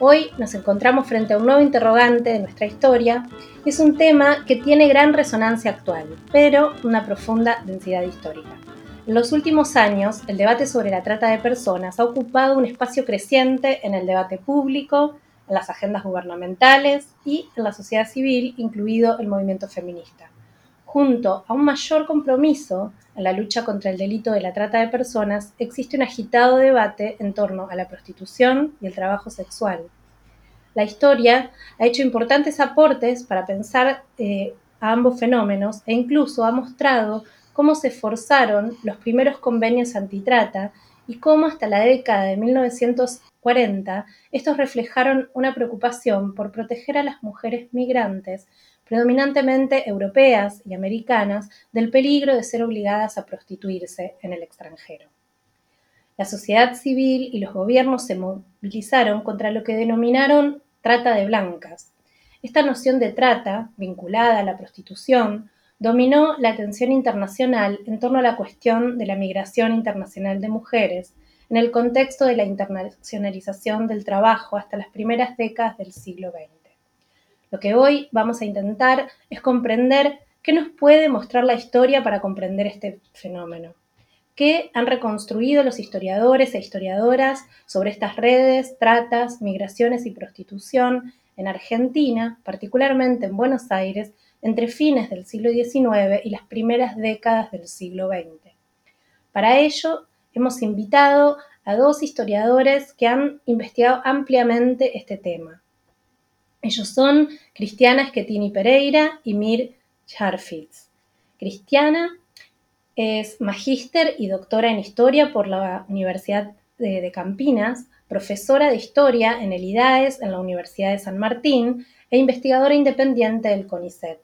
Hoy nos encontramos frente a un nuevo interrogante de nuestra historia. Es un tema que tiene gran resonancia actual, pero una profunda densidad histórica. En los últimos años, el debate sobre la trata de personas ha ocupado un espacio creciente en el debate público, en las agendas gubernamentales y en la sociedad civil, incluido el movimiento feminista junto a un mayor compromiso en la lucha contra el delito de la trata de personas, existe un agitado debate en torno a la prostitución y el trabajo sexual. La historia ha hecho importantes aportes para pensar eh, a ambos fenómenos e incluso ha mostrado cómo se forzaron los primeros convenios antitrata y cómo hasta la década de 1940 estos reflejaron una preocupación por proteger a las mujeres migrantes predominantemente europeas y americanas, del peligro de ser obligadas a prostituirse en el extranjero. La sociedad civil y los gobiernos se movilizaron contra lo que denominaron trata de blancas. Esta noción de trata, vinculada a la prostitución, dominó la atención internacional en torno a la cuestión de la migración internacional de mujeres, en el contexto de la internacionalización del trabajo hasta las primeras décadas del siglo XX. Lo que hoy vamos a intentar es comprender qué nos puede mostrar la historia para comprender este fenómeno. ¿Qué han reconstruido los historiadores e historiadoras sobre estas redes, tratas, migraciones y prostitución en Argentina, particularmente en Buenos Aires, entre fines del siglo XIX y las primeras décadas del siglo XX? Para ello, hemos invitado a dos historiadores que han investigado ampliamente este tema. Ellos son Cristiana Schettini Pereira y Mir Charfitz. Cristiana es magíster y doctora en historia por la Universidad de, Campinas, profesora de historia en el IDAES en la Universidad de San Martín e investigadora independiente del CONICET.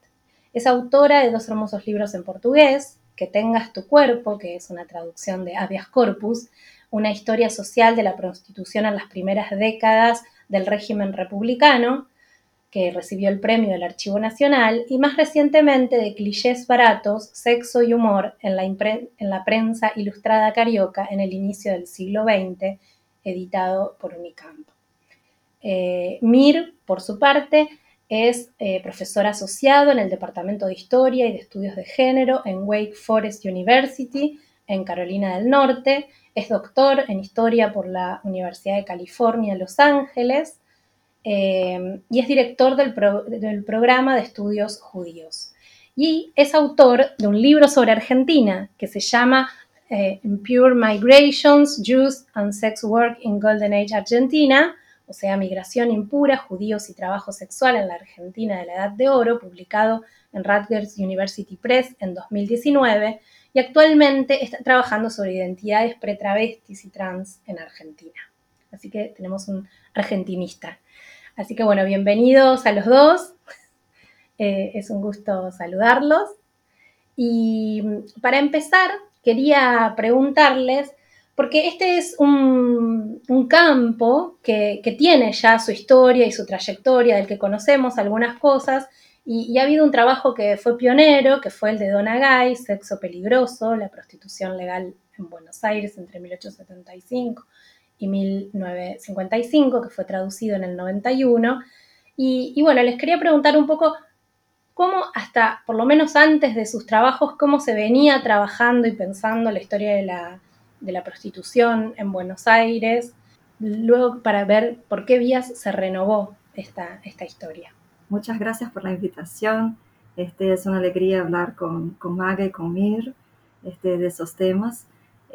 Es autora de dos hermosos libros en portugués, Que tengas tu cuerpo, que es una traducción de Habeas Corpus, una historia social de la prostitución en las primeras décadas del régimen republicano, que recibió el premio del Archivo Nacional, y más recientemente de Clichés Baratos, Sexo y Humor en la, en la prensa ilustrada carioca en el inicio del siglo XX, editado por Unicamp. Eh, Mir, por su parte, es eh, profesor asociado en el Departamento de Historia y de Estudios de Género en Wake Forest University, en Carolina del Norte. Es doctor en Historia por la Universidad de California Los Ángeles eh, y es director del, programa de estudios judíos. Y es autor de un libro sobre Argentina que se llama eh, Pure Migrations, Jews and Sex Work in Golden Age Argentina, o sea, Migración impura, Judíos y Trabajo Sexual en la Argentina de la Edad de Oro, publicado en Rutgers University Press en 2019, y actualmente está trabajando sobre identidades pretravestis y trans en Argentina. Así que tenemos un argentinista. Así que bueno, bienvenidos a los dos. Eh, es un gusto saludarlos. Y para empezar, quería preguntarles, porque este es un, campo que, tiene ya su historia y su trayectoria, del que conocemos algunas cosas, y, ha habido un trabajo que fue pionero, que fue el de Donna Gay, Sexo Peligroso, la prostitución legal en Buenos Aires entre 1875 y 1955, que fue traducido en el 91. Y, bueno, les quería preguntar un poco cómo hasta, por lo menos antes de sus trabajos, cómo se venía trabajando y pensando la historia de la, de la prostitución en Buenos Aires, luego para ver por qué vías se renovó esta, esta historia. Muchas gracias por la invitación. Este, es una alegría hablar con, con Maga y con Mir este, de esos temas.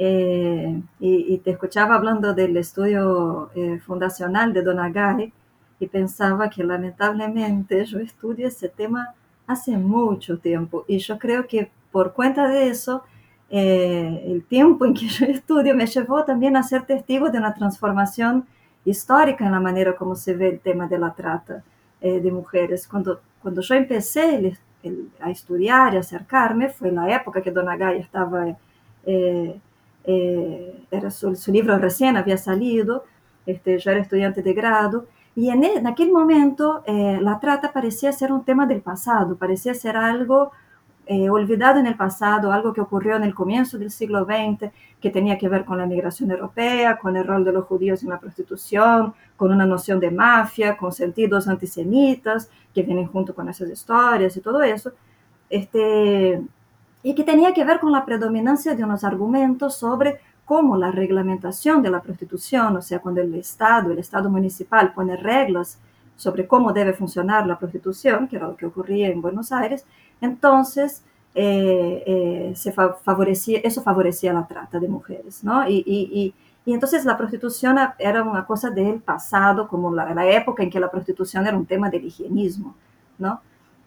Eh, y, te escuchaba hablando del estudio eh, fundacional de Donagay y pensaba que lamentablemente yo estudio ese tema hace mucho tiempo y yo creo que por cuenta de eso, eh, el tiempo en que yo estudio me llevó también a ser testigo de una transformación histórica en la manera como se ve el tema de la trata de mujeres. Cuando cuando yo empecé a estudiar y acercarme, fue la época que Dona Gaia estaba, eh, eh, era su, libro recién había salido, este, yo era estudiante de grado, y en, en aquel momento la trata parecía ser un tema del pasado, parecía ser algo eh, olvidado en el pasado, algo que ocurrió en el comienzo del siglo XX, que tenía que ver con la migración europea, con el rol de los judíos en la prostitución, con una noción de mafia, con sentidos antisemitas que vienen junto con esas historias y todo eso, este, y que tenía que ver con la predominancia de unos argumentos sobre cómo la reglamentación de la prostitución, o sea, cuando el Estado, el Estado municipal pone reglas sobre cómo debe funcionar la prostitución, que era lo que ocurría en Buenos Aires, entonces eh, eh, se favorecía, eso favorecía la trata de mujeres, ¿no? Y, y, y, entonces la prostitución era una cosa del pasado, como la, la, época en que la prostitución era un tema del higienismo, ¿no?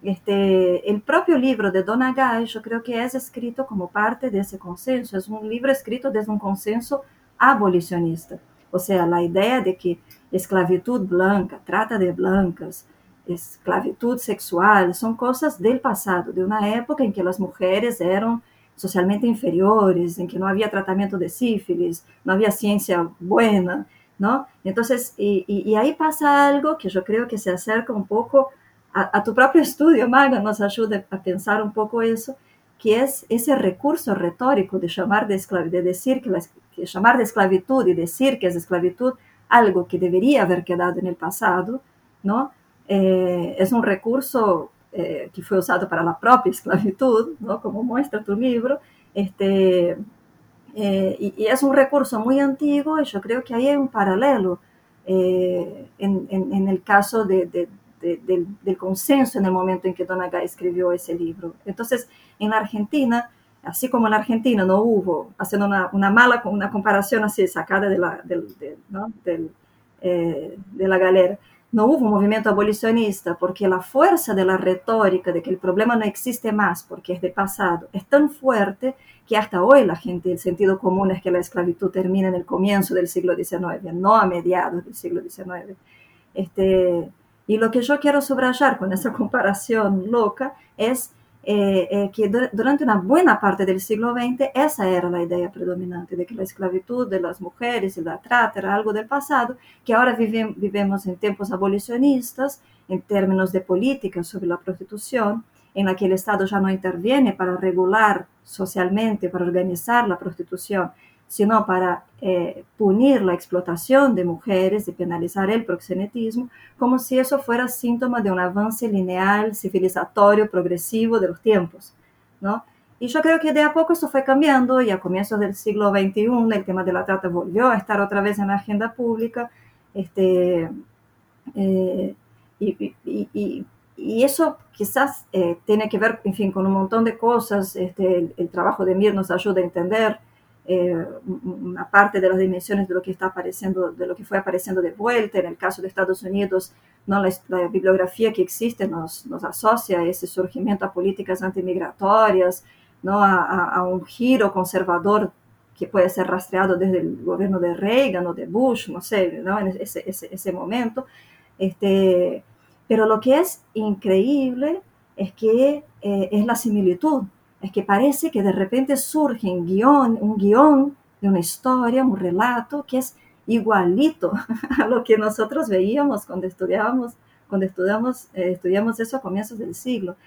Este, el propio libro de Donna Gay, yo creo que es escrito como parte de ese consenso, es un libro escrito desde un consenso abolicionista, o sea, la idea de que esclavitud blanca, trata de blancas, esclavitud sexual, son cosas del pasado, de una época en que las mujeres eran socialmente inferiores, en que no había tratamiento de sífilis, no había ciencia buena, ¿no? Entonces, y, ahí pasa algo que yo creo que se acerca un poco a, tu propio estudio, Maga, nos ayuda a pensar un poco eso, que es ese recurso retórico de llamar de, de decir que, que llamar de esclavitud y decir que es esclavitud algo que debería haber quedado en el pasado, ¿no? Eh, es un recurso eh, que fue usado para la propia esclavitud, ¿no? Como muestra tu libro, este, eh, y, es un recurso muy antiguo y yo creo que ahí hay un paralelo en, en, el caso de, de, del, del, consenso en el momento en que Donaga escribió ese libro. Entonces, en la Argentina, así como en la Argentina no hubo, haciendo una, una mala una comparación así sacada de la, del, de, ¿no? del, eh, de la galera, no hubo un movimiento abolicionista porque la fuerza de la retórica de que el problema no existe más porque es de pasado es tan fuerte que hasta hoy la gente, el sentido común es que la esclavitud termina en el comienzo del siglo XIX, no a mediados del siglo XIX. Este, y lo que yo quiero subrayar con esa comparación loca es eh, eh, que durante una buena parte del siglo XX esa era la idea predominante, de que la esclavitud de las mujeres y la trata era algo del pasado, que ahora vivimos en tiempos abolicionistas en términos de política sobre la prostitución, en la que el Estado ya no interviene para regular socialmente, para organizar la prostitución, sino para eh, punir la explotación de mujeres y penalizar el proxenetismo, como si eso fuera síntoma de un avance lineal, civilizatorio, progresivo de los tiempos, ¿no? Y yo creo que de a poco eso fue cambiando y a comienzos del siglo XXI el tema de la trata volvió a estar otra vez en la agenda pública. Este, eh, y, eso quizás eh, tiene que ver, en fin, con un montón de cosas. Este, el, el trabajo de Mir nos ayuda a entender eh, una parte de las dimensiones de lo que está apareciendo, de lo que fue apareciendo de vuelta. En el caso de Estados Unidos, ¿no? la, bibliografía que existe nos, nos, asocia a ese surgimiento a políticas antimigratorias, ¿no? A, un giro conservador que puede ser rastreado desde el gobierno de Reagan o de Bush, no sé, ¿no? en ese momento. Este, pero lo que es increíble es que eh, es la similitud es que parece que de repente surge un guion, un guion de una historia, un relato que es igualito a lo que nosotros veíamos cuando estudiábamos, cuando estudiamos, eh, estudiamos eso a comienzos del siglo.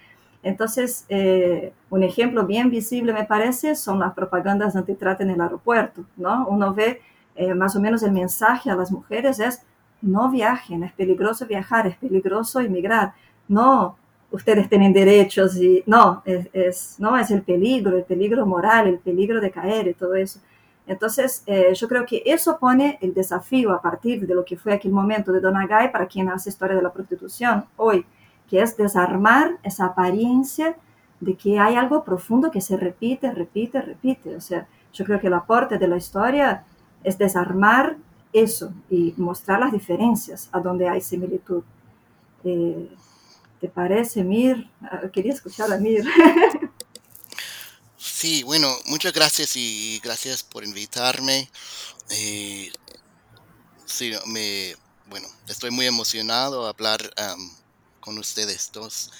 Entonces, eh, un ejemplo bien visible, me parece, son las propagandas antitrata en el aeropuerto, ¿no? Uno ve eh, más o menos el mensaje a las mujeres es, no viajen, es peligroso viajar, es peligroso emigrar, no, ustedes tienen derechos y no, es, no, es el peligro, el peligro moral, el peligro de caer y todo eso. Entonces, eh, yo creo que eso pone el desafío a partir de lo que fue aquel momento de Donna Gay para quien hace historia de la prostitución hoy, que es desarmar esa apariencia de que hay algo profundo que se repite, repite, repite. O sea, yo creo que el aporte de la historia es desarmar eso y mostrar las diferencias a donde hay similitud. Eh, ¿Te parece, Mir? Ah, quería escuchar a Mir. Sí, bueno, muchas gracias y gracias por invitarme. Eh, sí, me, bueno, estoy muy emocionado a hablar con ustedes dos.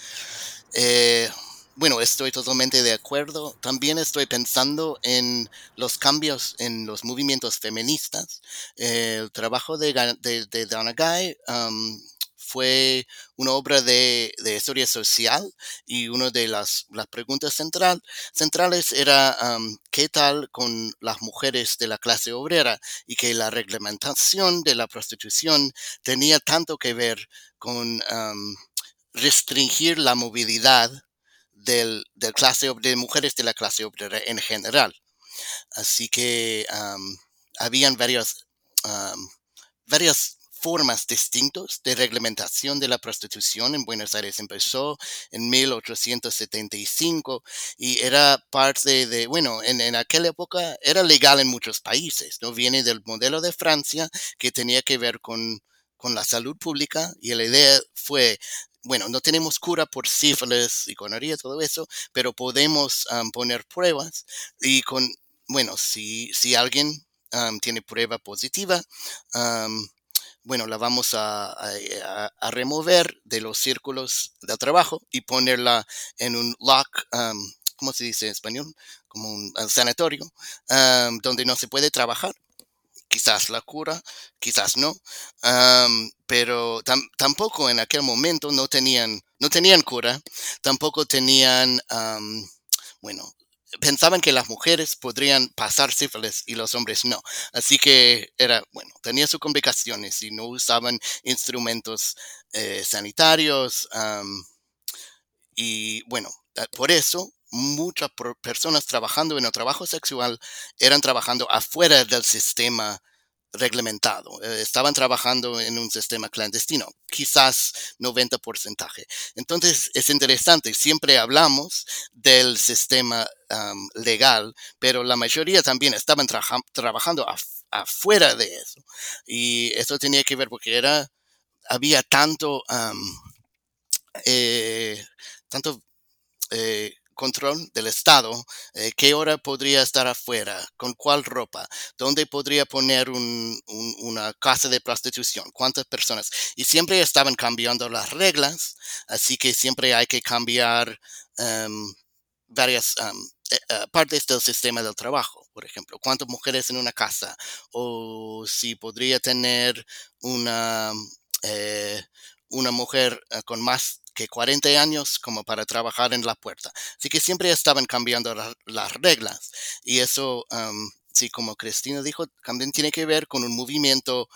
Eh, bueno, estoy totalmente de acuerdo. También estoy pensando en los cambios en los movimientos feministas. el trabajo de, de, de Donna Guy um, fue una obra de, historia social y una de las, preguntas central, centrales era qué tal con las mujeres de la clase obrera y que la reglamentación de la prostitución tenía tanto que ver con restringir la movilidad del, del, de mujeres de la clase obrera en general. Así que um, habían varias, um, varias formas distintas de reglamentación de la prostitución en Buenos Aires. Empezó en 1875 y era parte de, bueno, en, en, aquella época era legal en muchos países, ¿no? Viene del modelo de Francia que tenía que ver con, con la salud pública y la idea fue bueno, no tenemos cura por sífilis y gonorrea, todo eso, pero podemos um, poner pruebas y con, bueno, si, si alguien um, tiene prueba positiva, um, bueno, la vamos a, a, a, remover de los círculos de trabajo y ponerla en un lock, ¿cómo se dice en español? Como un, un sanatorio, donde no se puede trabajar quizás la cura, quizás no, um, pero tam tampoco en aquel momento no tenían, no tenían cura, tampoco tenían, um, bueno, pensaban que las mujeres podrían pasar sífilis y los hombres no. Así que era, bueno, tenía sus complicaciones y no usaban instrumentos eh, sanitarios. Y bueno, por eso muchas personas trabajando en el trabajo sexual eran trabajando afuera del sistema reglamentado, eh, estaban trabajando en un sistema clandestino, quizás 90%. Entonces es interesante, siempre hablamos del sistema legal, pero la mayoría también estaban tra trabajando afuera de eso. Y eso tenía que ver porque era, había tanto, eh, eh, control del Estado, eh, qué hora podría estar afuera, con cuál ropa, dónde podría poner un, un, una casa de prostitución, cuántas personas. Y siempre estaban cambiando las reglas, así que siempre hay que cambiar um, varias um, uh, partes del sistema del trabajo, por ejemplo, cuántas mujeres en una casa, o si podría tener una, eh, una mujer uh, con más que 40 años como para trabajar en la puerta. Así que siempre estaban cambiando la, las reglas. Y eso, um, sí, como Cristina dijo, también tiene que ver con un movimiento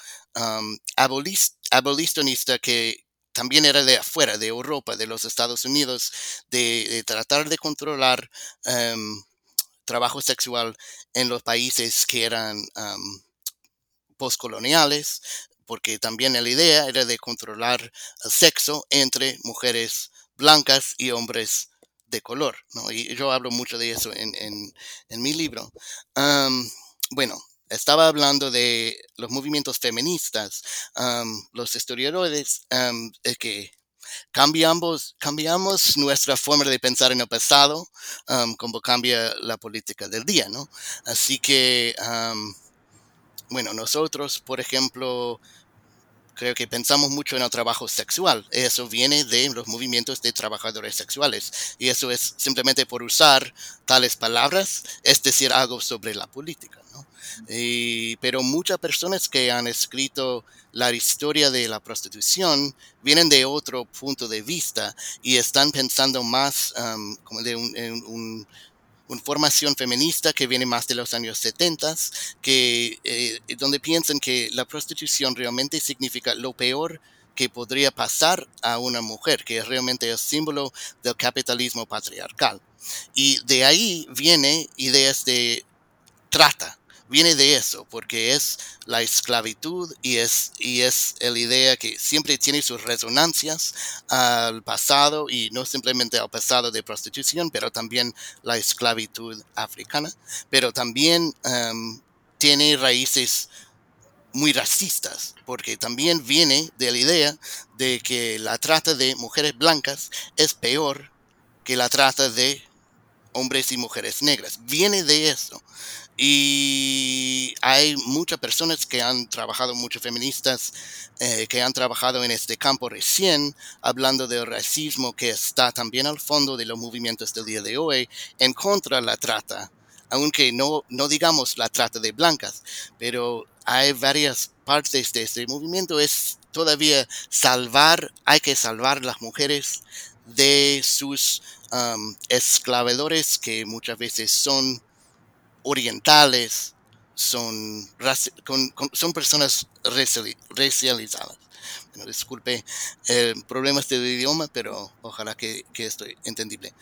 abolicionista que también era de afuera, de Europa, de los Estados Unidos, de, tratar de controlar um, trabajo sexual en los países que eran postcoloniales, porque también la idea era de controlar el sexo entre mujeres blancas y hombres de color, ¿no? Y yo hablo mucho de eso en, en, mi libro. Bueno, estaba hablando de los movimientos feministas. Los historiadores es que cambiamos, cambiamos nuestra forma de pensar en el pasado como cambia la política del día, ¿no? Así que, bueno, nosotros, por ejemplo, creo que pensamos mucho en el trabajo sexual. Eso viene de los movimientos de trabajadores sexuales. Y eso es simplemente por usar tales palabras, es decir, algo sobre la política. ¿no? Y, pero muchas personas que han escrito la historia de la prostitución vienen de otro punto de vista y están pensando más um, como de un, un una formación feminista que viene más de los años 70, que, eh, donde piensan que la prostitución realmente significa lo peor que podría pasar a una mujer, que realmente es símbolo del capitalismo patriarcal. Y de ahí viene ideas de trata, viene de eso, porque es la esclavitud y es, y es la idea que siempre tiene sus resonancias al pasado y no simplemente al pasado de prostitución, pero también la esclavitud africana, pero también um, tiene raíces muy racistas, porque también viene de la idea de que la trata de mujeres blancas es peor que la trata de hombres y mujeres negras. Viene de eso. Y hay muchas personas que han trabajado, muchas feministas eh, que han trabajado en este campo recién, hablando del racismo que está también al fondo de los movimientos del día de hoy en contra de la trata, aunque no, no digamos la trata de blancas, pero hay varias partes de este movimiento, es todavía salvar, hay que salvar las mujeres de sus um, esclavadores que muchas veces son orientales, son, son personas racializadas. disculpe eh, problemas de idioma, pero ojalá que, que esto entendible.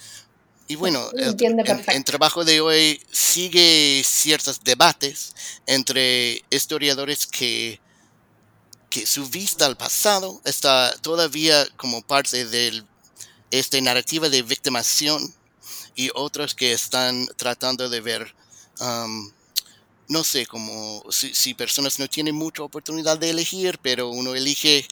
Y bueno, el, trabajo de hoy sigue ciertos debates entre historiadores que, que su vista al pasado está todavía como parte de esta narrativa de victimación y otros que están tratando de ver no sé, como si, personas no tienen mucha oportunidad de elegir, pero uno elige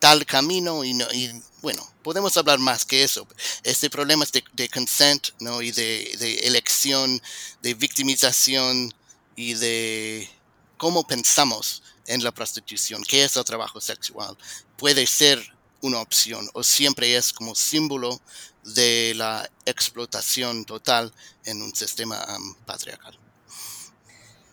tal camino y, no, y bueno, podemos hablar más que eso. Este problema es de, consent, ¿no? Y de, de, elección, de victimización y de cómo pensamos en la prostitución, qué es el trabajo sexual. Puede ser una opción o siempre es como símbolo de la explotación total en un sistema patriarcal.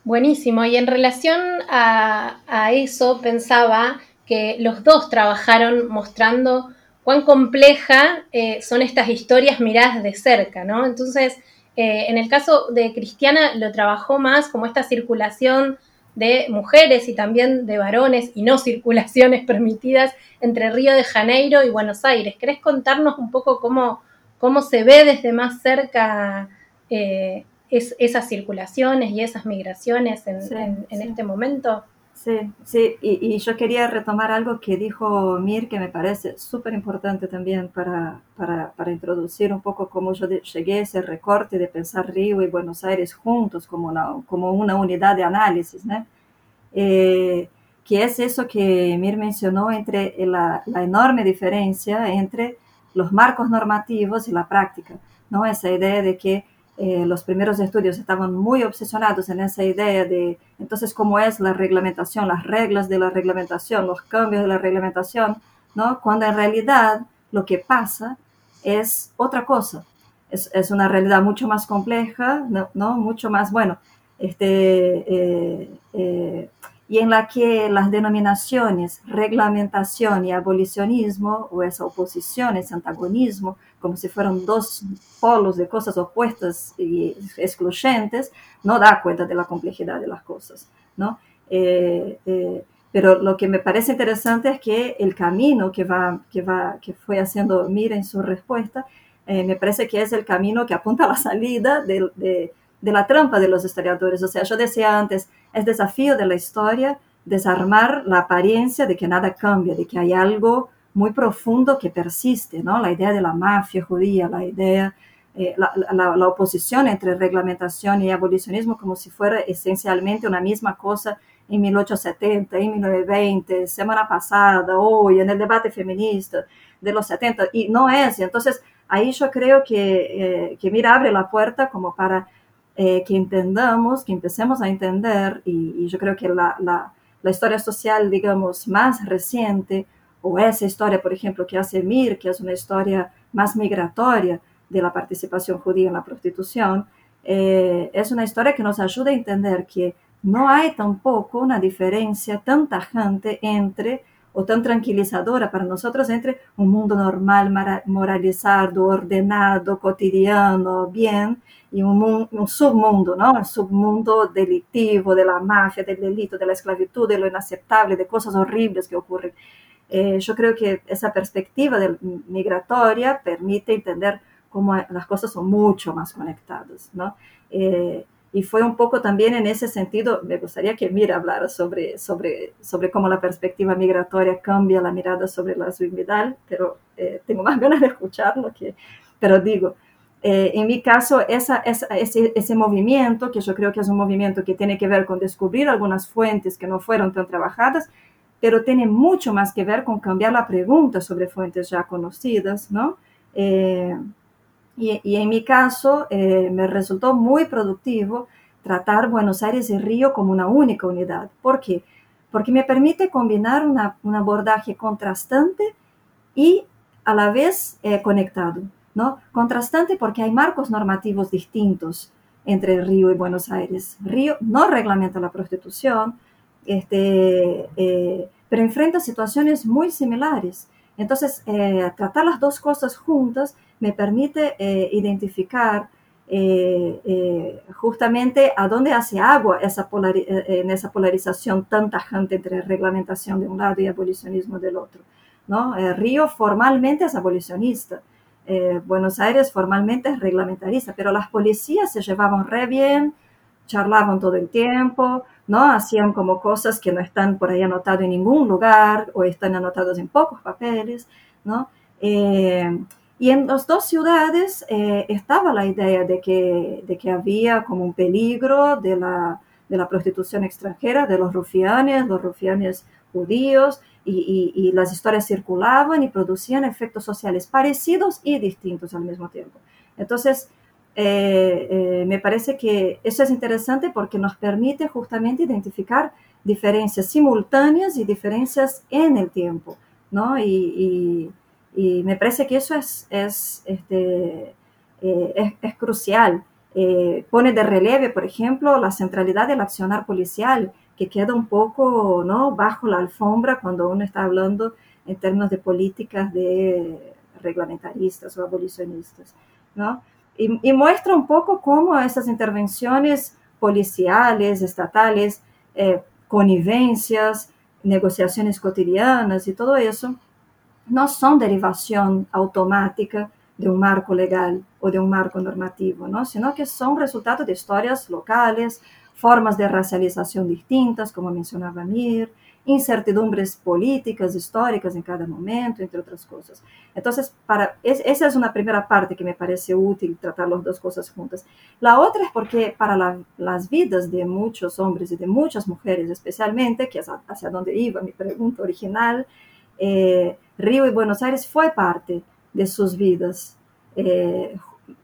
Buenísimo. Y en relación a, eso, pensaba que los dos trabajaron mostrando cuán compleja eh, son estas historias miradas de cerca, ¿no? Entonces, eh, en el caso de Cristiana lo trabajó más como esta circulación de mujeres y también de varones y no circulaciones permitidas entre Río de Janeiro y Buenos Aires. ¿Querés contarnos un poco cómo, cómo se ve desde más cerca eh, esas circulaciones y esas migraciones en, este momento? Sí, sí, y, yo quería retomar algo que dijo Mir, que me parece súper importante también para, para, para, introducir un poco cómo yo llegué a ese recorte de pensar Río y Buenos Aires juntos como una, como una unidad de análisis, ¿no? Eh, que es eso que Mir mencionó entre la, la, enorme diferencia entre los marcos normativos y la práctica, ¿no? Esa idea de que eh, los primeros estudios estaban muy obsesionados en esa idea de entonces cómo es la reglamentación, las reglas de la reglamentación, los cambios de la reglamentación, ¿no? Cuando en realidad lo que pasa es otra cosa, es, es una realidad mucho más compleja, ¿no? Mucho más, bueno, este, eh, eh, y en la que las denominaciones reglamentación y abolicionismo, o esa oposición, ese antagonismo, como si fueran dos polos de cosas opuestas y excluyentes, no da cuenta de la complejidad de las cosas, ¿no? Eh, eh, pero lo que me parece interesante es que el camino que, va, que, va, que fue haciendo Mira en su respuesta, eh, me parece que es el camino que apunta a la salida de, de, de la trampa de los historiadores. O sea, yo decía antes, es desafío de la historia desarmar la apariencia de que nada cambia, de que hay algo muy profundo que persiste, ¿no? La idea de la mafia judía, la idea, eh, la, oposición entre reglamentación y abolicionismo como si fuera esencialmente una misma cosa en 1870, en 1920, semana pasada, hoy, en el debate feminista de los 70, y no es. Entonces, ahí yo creo que, eh, que mira, abre la puerta como para eh, que entendamos, que empecemos a entender, y, yo creo que la, la, la, historia social, digamos, más reciente, o esa historia, por ejemplo, que hace Mir, que es una historia más migratoria de la participación judía en la prostitución, eh, es una historia que nos ayuda a entender que no hay tampoco una diferencia tan tajante entre o tan tranquilizadora para nosotros entre un mundo normal, moralizado, ordenado, cotidiano, bien, y un, un, submundo, ¿no? El submundo delictivo, de la mafia, del delito, de la esclavitud, de lo inaceptable, de cosas horribles que ocurren. Eh, yo creo que esa perspectiva de, migratoria permite entender cómo las cosas son mucho más conectadas, ¿no? Eh, y fue un poco también en ese sentido, me gustaría que Mira hablara sobre, sobre, sobre cómo la perspectiva migratoria cambia la mirada sobre la Vidal, pero eh, tengo más ganas de escucharlo que, pero digo, eh, en mi caso, esa, esa, ese, ese, movimiento, que yo creo que es un movimiento que tiene que ver con descubrir algunas fuentes que no fueron tan trabajadas, pero tiene mucho más que ver con cambiar la pregunta sobre fuentes ya conocidas, ¿no? Eh, y, y, en mi caso, eh, me resultó muy productivo tratar Buenos Aires y Río como una única unidad. ¿Por qué? Porque me permite combinar un abordaje contrastante y a la vez eh, conectado. ¿no? Contrastante porque hay marcos normativos distintos entre Río y Buenos Aires. Río no reglamenta la prostitución, este, eh, pero enfrenta situaciones muy similares. Entonces, eh, tratar las dos cosas juntas me permite eh, identificar justamente a dónde hace agua esa en esa polarización tan tajante entre reglamentación de un lado y abolicionismo del otro. ¿no? Río formalmente es abolicionista, eh, Buenos Aires formalmente es reglamentarista, pero las policías se llevaban re bien, charlaban todo el tiempo, ¿no? Hacían como cosas que no están por ahí anotadas en ningún lugar o están anotados en pocos papeles, ¿no? Eh, y en las dos ciudades eh, estaba la idea de que, de que había como un peligro de la, de la prostitución extranjera, de los rufianes, los rufianes judíos, y, las historias circulaban y producían efectos sociales parecidos y distintos al mismo tiempo. Entonces, eh, eh, me parece que eso es interesante porque nos permite justamente identificar diferencias simultáneas y diferencias en el tiempo, ¿no? Y, me parece que eso es, es, este, eh, es crucial. pone de relieve, por ejemplo, la centralidad del accionar policial que queda un poco ¿no? bajo la alfombra cuando uno está hablando en términos de políticas de reglamentaristas o abolicionistas. ¿no? Y, muestra un poco cómo esas intervenciones policiales, estatales, eh, connivencias, negociaciones cotidianas y todo eso, no son derivación automática de un marco legal o de un marco normativo, ¿no? sino que son resultado de historias locales, formas de racialización distintas, como mencionaba Mir, incertidumbres políticas, históricas en cada momento, entre otras cosas. Entonces, para, esa es una primera parte que me parece útil tratar las dos cosas juntas. La otra es porque para las vidas de muchos hombres y de muchas mujeres especialmente, que es hacia donde iba mi pregunta original, eh, Río y Buenos Aires fue parte de sus vidas eh,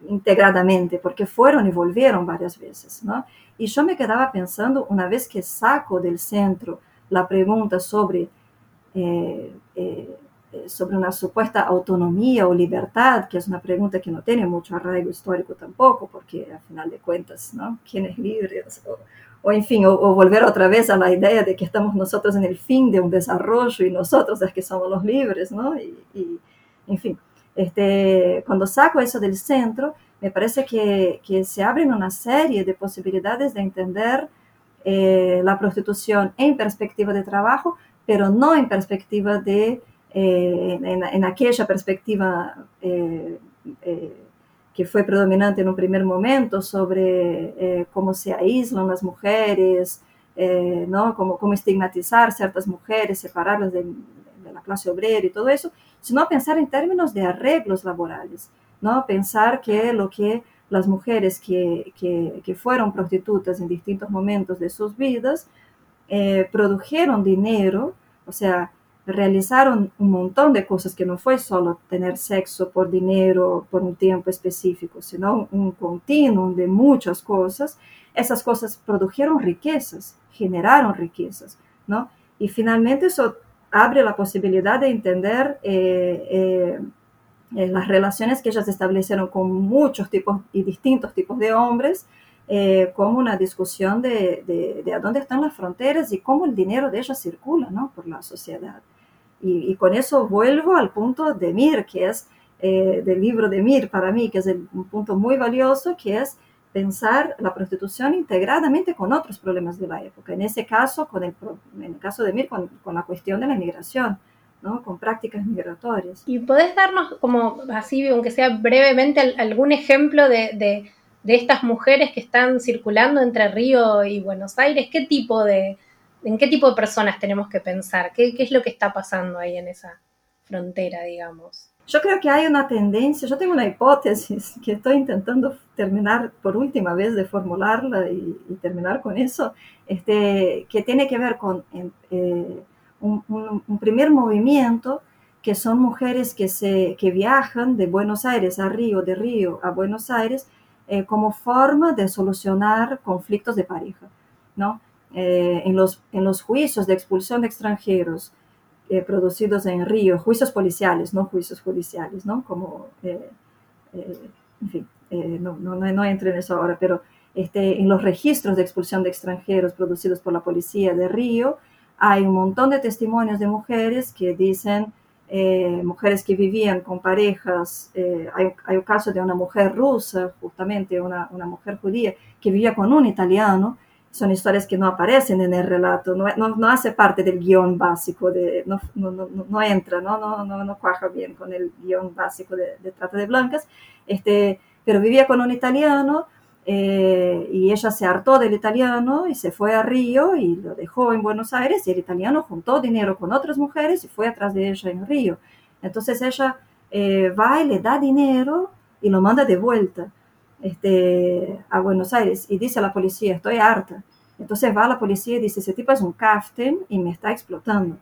integradamente, porque fueron y volvieron varias veces, ¿no? Y yo me quedaba pensando, una vez que saco del centro la pregunta sobre, eh, eh, sobre una supuesta autonomía o libertad, que es una pregunta que no tiene mucho arraigo histórico tampoco, porque al final de cuentas, ¿no? ¿Quién es libre? O, en fin, o, volver otra vez a la idea de que estamos nosotros en el fin de un desarrollo y nosotros es que somos los libres, ¿no? Y, y en fin, este, cuando saco eso del centro, me parece que, que se abren una serie de posibilidades de entender eh, la prostitución en perspectiva de trabajo, pero no en perspectiva de, eh, en, aquella perspectiva eh, que fue predominante en un primer momento sobre cómo se aíslan las mujeres, ¿no? Cómo, cómo, estigmatizar ciertas mujeres, separarlas de, de la clase obrera y todo eso, sino pensar en términos de arreglos laborales. ¿no? Pensar que lo que las mujeres que, que, fueron prostitutas en distintos momentos de sus vidas eh, produjeron dinero, o sea, realizaron un montón de cosas que no fue solo tener sexo por dinero por un tiempo específico, sino un continuum de muchas cosas. Esas cosas produjeron riquezas, generaron riquezas, ¿no? Y finalmente eso abre la posibilidad de entender eh, eh, eh, las relaciones que ellas establecieron con muchos tipos y distintos tipos de hombres, eh, como una discusión de, de, a dónde están las fronteras y cómo el dinero de ellas circula ¿no? por la sociedad. Y, con eso vuelvo al punto de Mir, que es eh, del libro de Mir para mí, que es un punto muy valioso, que es pensar la prostitución integradamente con otros problemas de la época. En ese caso, con el, en el caso de Mir, con, con la cuestión de la inmigración con prácticas migratorias. ¿Y podés darnos, como así, aunque sea brevemente, algún ejemplo de, estas mujeres que están circulando entre Río y Buenos Aires? ¿Qué tipo de, ¿En qué tipo de personas tenemos que pensar? ¿Qué, es lo que está pasando ahí en esa frontera, digamos? Yo creo que hay una tendencia, yo tengo una hipótesis que estoy intentando terminar por última vez de formularla y, terminar con eso, este, que tiene que ver con eh, un, primer movimiento que son mujeres que, se, que viajan de Buenos Aires a Río, de Río a Buenos Aires, eh, como forma de solucionar conflictos de pareja, ¿no? Eh, en, los, en los juicios de expulsión de extranjeros producidos en Río, juicios policiales, no juicios judiciales, ¿no? Como, en fin, no, no, no, entro en eso ahora, pero este, en los registros de expulsión de extranjeros producidos por la policía de Río, hay un montón de testimonios de mujeres que dicen, eh, mujeres que vivían con parejas, eh, hay, hay, un caso de una mujer rusa, justamente una, una, mujer judía, que vivía con un italiano, son historias que no aparecen en el relato, no, no, no hace parte del guion básico, de, no, no, entra, ¿no? No, no, cuaja bien con el guion básico de, de Trata de Blancas, este, pero vivía con un italiano, eh, y ella se hartó del italiano y se fue a Río y lo dejó en Buenos Aires y el italiano juntó dinero con otras mujeres y fue atrás de ella en Río. Entonces ella eh, va y le da dinero y lo manda de vuelta este, a Buenos Aires y dice a la policía, estoy harta. Entonces va a la policía y dice, ese tipo es un kaften y me está explotando.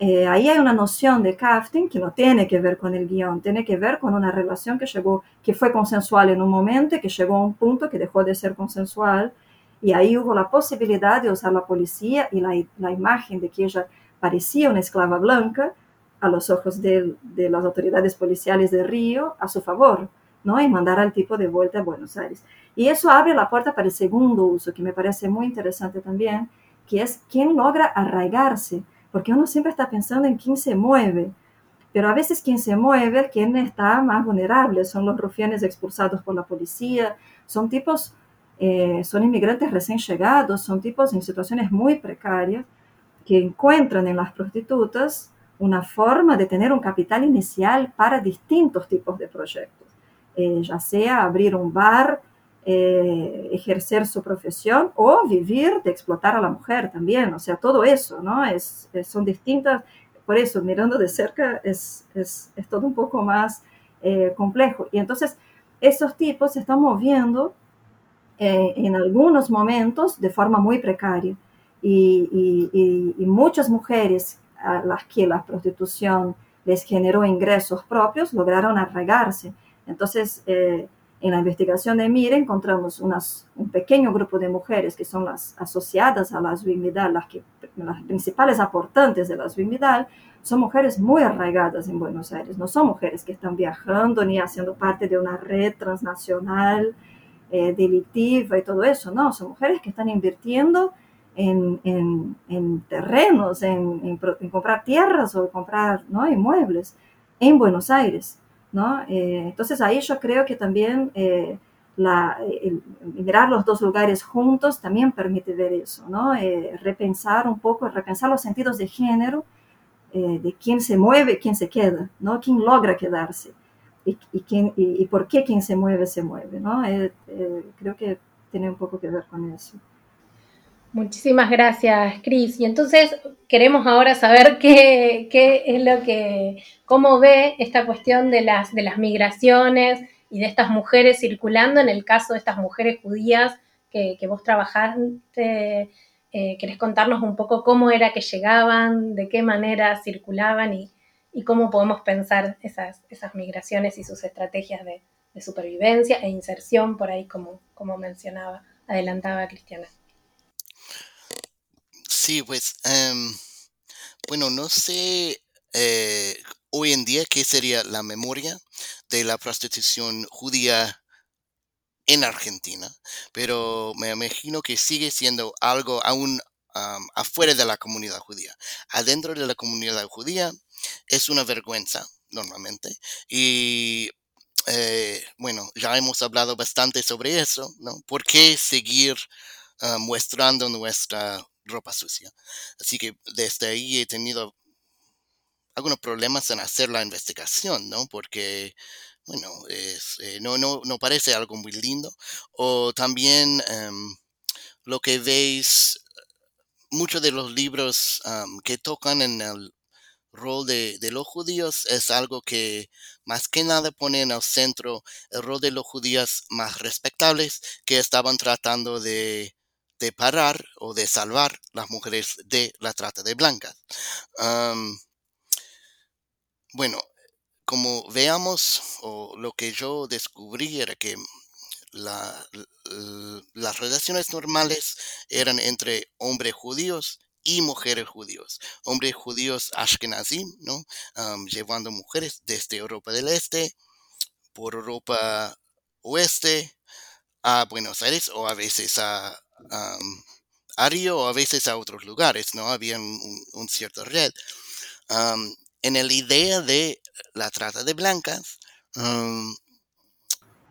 Eh, ahí hay una noción de casting que no tiene que ver con el guion, tiene que ver con una relación que llegó, que fue consensual en un momento que llegó a un punto que dejó de ser consensual. Y ahí hubo la posibilidad de usar la policía y la, la imagen de que ella parecía una esclava blanca a los ojos de, de, las autoridades policiales de Río a su favor, ¿no? Y mandar al tipo de vuelta a Buenos Aires. Y eso abre la puerta para el segundo uso, que me parece muy interesante también, que es quién logra arraigarse porque uno siempre está pensando en quién se mueve, pero a veces quien se mueve, quien está más vulnerable, son los rufianes expulsados por la policía, son tipos, eh, son inmigrantes recién llegados, son tipos en situaciones muy precarias que encuentran en las prostitutas una forma de tener un capital inicial para distintos tipos de proyectos, eh, ya sea abrir un bar, eh, ejercer su profesión o vivir de explotar a la mujer también, o sea, todo eso, ¿no? Es, son distintas, por eso, mirando de cerca es, es, es todo un poco más eh, complejo. Y entonces, esos tipos se están moviendo eh, en algunos momentos de forma muy precaria. Y, y, y, muchas mujeres a las que la prostitución les generó ingresos propios lograron arraigarse. Entonces, en la investigación de MIRE encontramos unas, un pequeño grupo de mujeres que son las asociadas a las, que, las principales aportantes de la Vidal, son mujeres muy arraigadas en Buenos Aires, no son mujeres que están viajando ni haciendo parte de una red transnacional eh, delictiva y todo eso, no, son mujeres que están invirtiendo en, en, en terrenos, en, en, comprar tierras o comprar ¿no? inmuebles en Buenos Aires. ¿No? Eh, entonces ahí yo creo que también eh, la, mirar los dos lugares juntos también permite ver eso, ¿no? Eh, repensar un poco, repensar los sentidos de género, de quién se mueve, quién se queda, ¿no? Quién logra quedarse y, quién, y, por qué quien se mueve se mueve, ¿no? creo que tiene un poco que ver con eso. Muchísimas gracias, Cris. Y entonces queremos ahora saber qué, es lo que, cómo ve esta cuestión de las, de las migraciones y de estas mujeres circulando, en el caso de estas mujeres judías que, vos trabajaste. Eh, ¿Querés contarnos un poco cómo era que llegaban, de qué manera circulaban y, cómo podemos pensar esas, migraciones y sus estrategias de, de supervivencia e inserción por ahí, como, como mencionaba, adelantaba Cristiana? Sí, pues, em, bueno, no sé eh, hoy en día qué sería la memoria de la prostitución judía en Argentina, pero me imagino que sigue siendo algo aún afuera de la comunidad judía. Adentro de la comunidad judía es una vergüenza normalmente y eh, bueno, ya hemos hablado bastante sobre eso, ¿no? ¿Por qué seguir ah, mostrando nuestra ropa sucia. Así que desde ahí he tenido algunos problemas en hacer la investigación, ¿no? Porque, bueno, es, eh, no, no, no, parece algo muy lindo. O también em, lo que veis, muchos de los libros que tocan en el rol de, de, los judíos es algo que más que nada pone en el centro el rol de los judíos más respetables que estaban tratando de de parar o de salvar las mujeres de la trata de blancas. bueno, como veamos, o lo que yo descubrí era que las relaciones normales eran entre hombres judíos y mujeres judíos. Hombres judíos ashkenazim, ¿no? llevando mujeres desde Europa del Este por Europa Oeste a Buenos Aires o a veces a Ario o a veces a otros lugares, ¿no? Había un, cierto red. en la idea de la trata de blancas,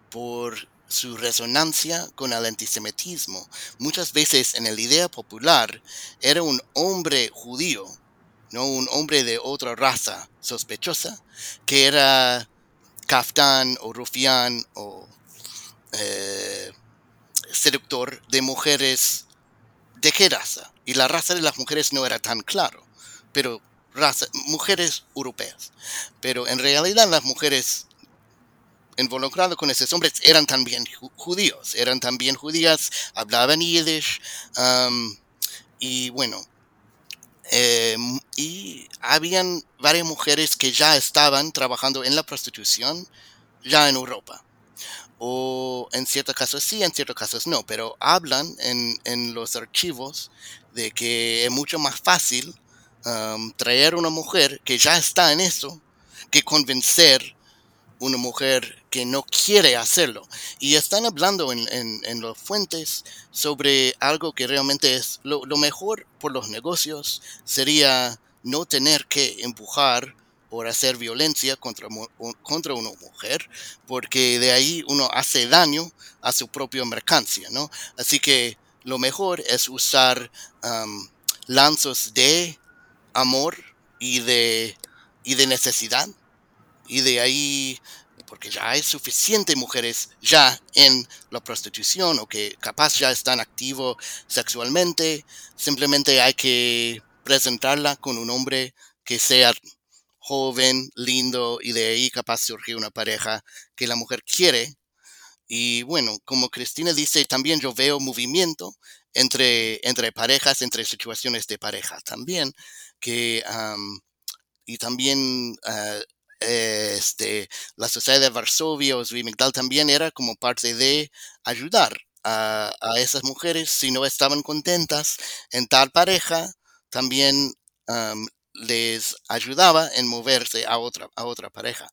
por su resonancia con el antisemitismo. Muchas veces en la idea popular era un hombre judío, no un hombre de otra raza sospechosa, que era caftán o rufián o eh, seductor de mujeres de qué raza. Y la raza de las mujeres no era tan claro, pero mujeres europeas. Pero en realidad las mujeres involucradas con esos hombres eran también judíos, eran también judías, hablaban yiddish, y bueno, em, y habían varias mujeres que ya estaban trabajando en la prostitución ya en Europa. O en ciertos casos sí, en ciertos casos no, pero hablan en, en los archivos de que es mucho más fácil traer una mujer que ya está en eso que convencer una mujer que no quiere hacerlo. Y están hablando en, en, las fuentes sobre algo que realmente es lo, mejor por los negocios sería no tener que empujar por hacer violencia contra, contra una mujer, porque de ahí uno hace daño a su propia mercancía, ¿no? Así que lo mejor es usar lanzos de amor y de, y de necesidad y de ahí, porque ya hay suficientes mujeres ya en la prostitución o que capaz ya están activos sexualmente, simplemente hay que presentarla con un hombre que sea joven, lindo y de ahí capaz surgir una pareja que la mujer quiere. Y bueno, como Cristina dice, también yo veo movimiento entre, entre parejas, entre situaciones de pareja también, que, y también ah, este, la Sociedad de Varsovia o Migdal también era como parte de ayudar a, esas mujeres si no estaban contentas en tal pareja, también les ayudaba en moverse a otra, a otra pareja.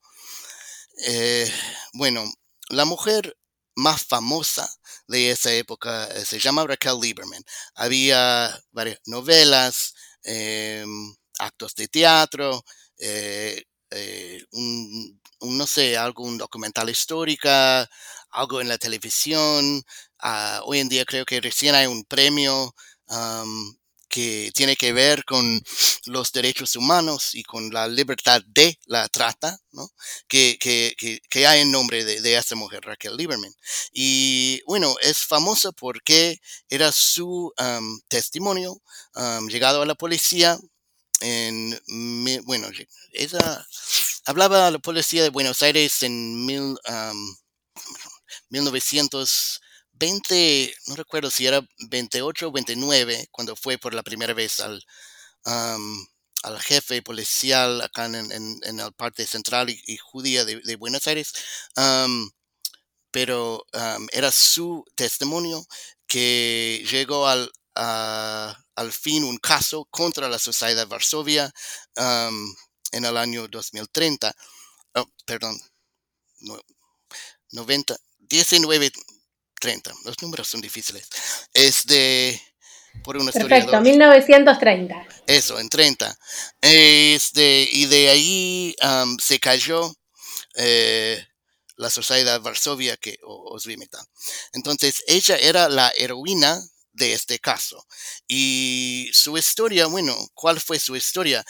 Eh, bueno, la mujer más famosa de esa época eh, se llama Raquel Lieberman. Había varias novelas, em, actos de teatro, eh, eh, un, no sé, algún documental histórica, algo en la televisión. Ah, hoy en día creo que recién hay un premio que tiene que ver con los derechos humanos y con la libertad de la trata, ¿no? que, que, que, hay en nombre de, esa mujer, Raquel Lieberman. Y bueno, es famosa porque era su testimonio llegado a la policía en, bueno, ella hablaba a la policía de Buenos Aires en mil, 1920, no recuerdo si era 28 o 29, cuando fue por la primera vez al, al jefe policial acá en, en, en parte central y, judía de, de, Buenos Aires. pero era su testimonio que llegó al, al fin un caso contra la Sociedad Varsovia en el año 2030. perdón, 90, 19, 30. Los números son difíciles. Es de por una Perfecto, 1930. Eso, en 30. Este, y de ahí se cayó eh, la Sociedad Varsovia que os Entonces, ella era la heroína de este caso. Y su historia, bueno, ¿cuál fue su historia?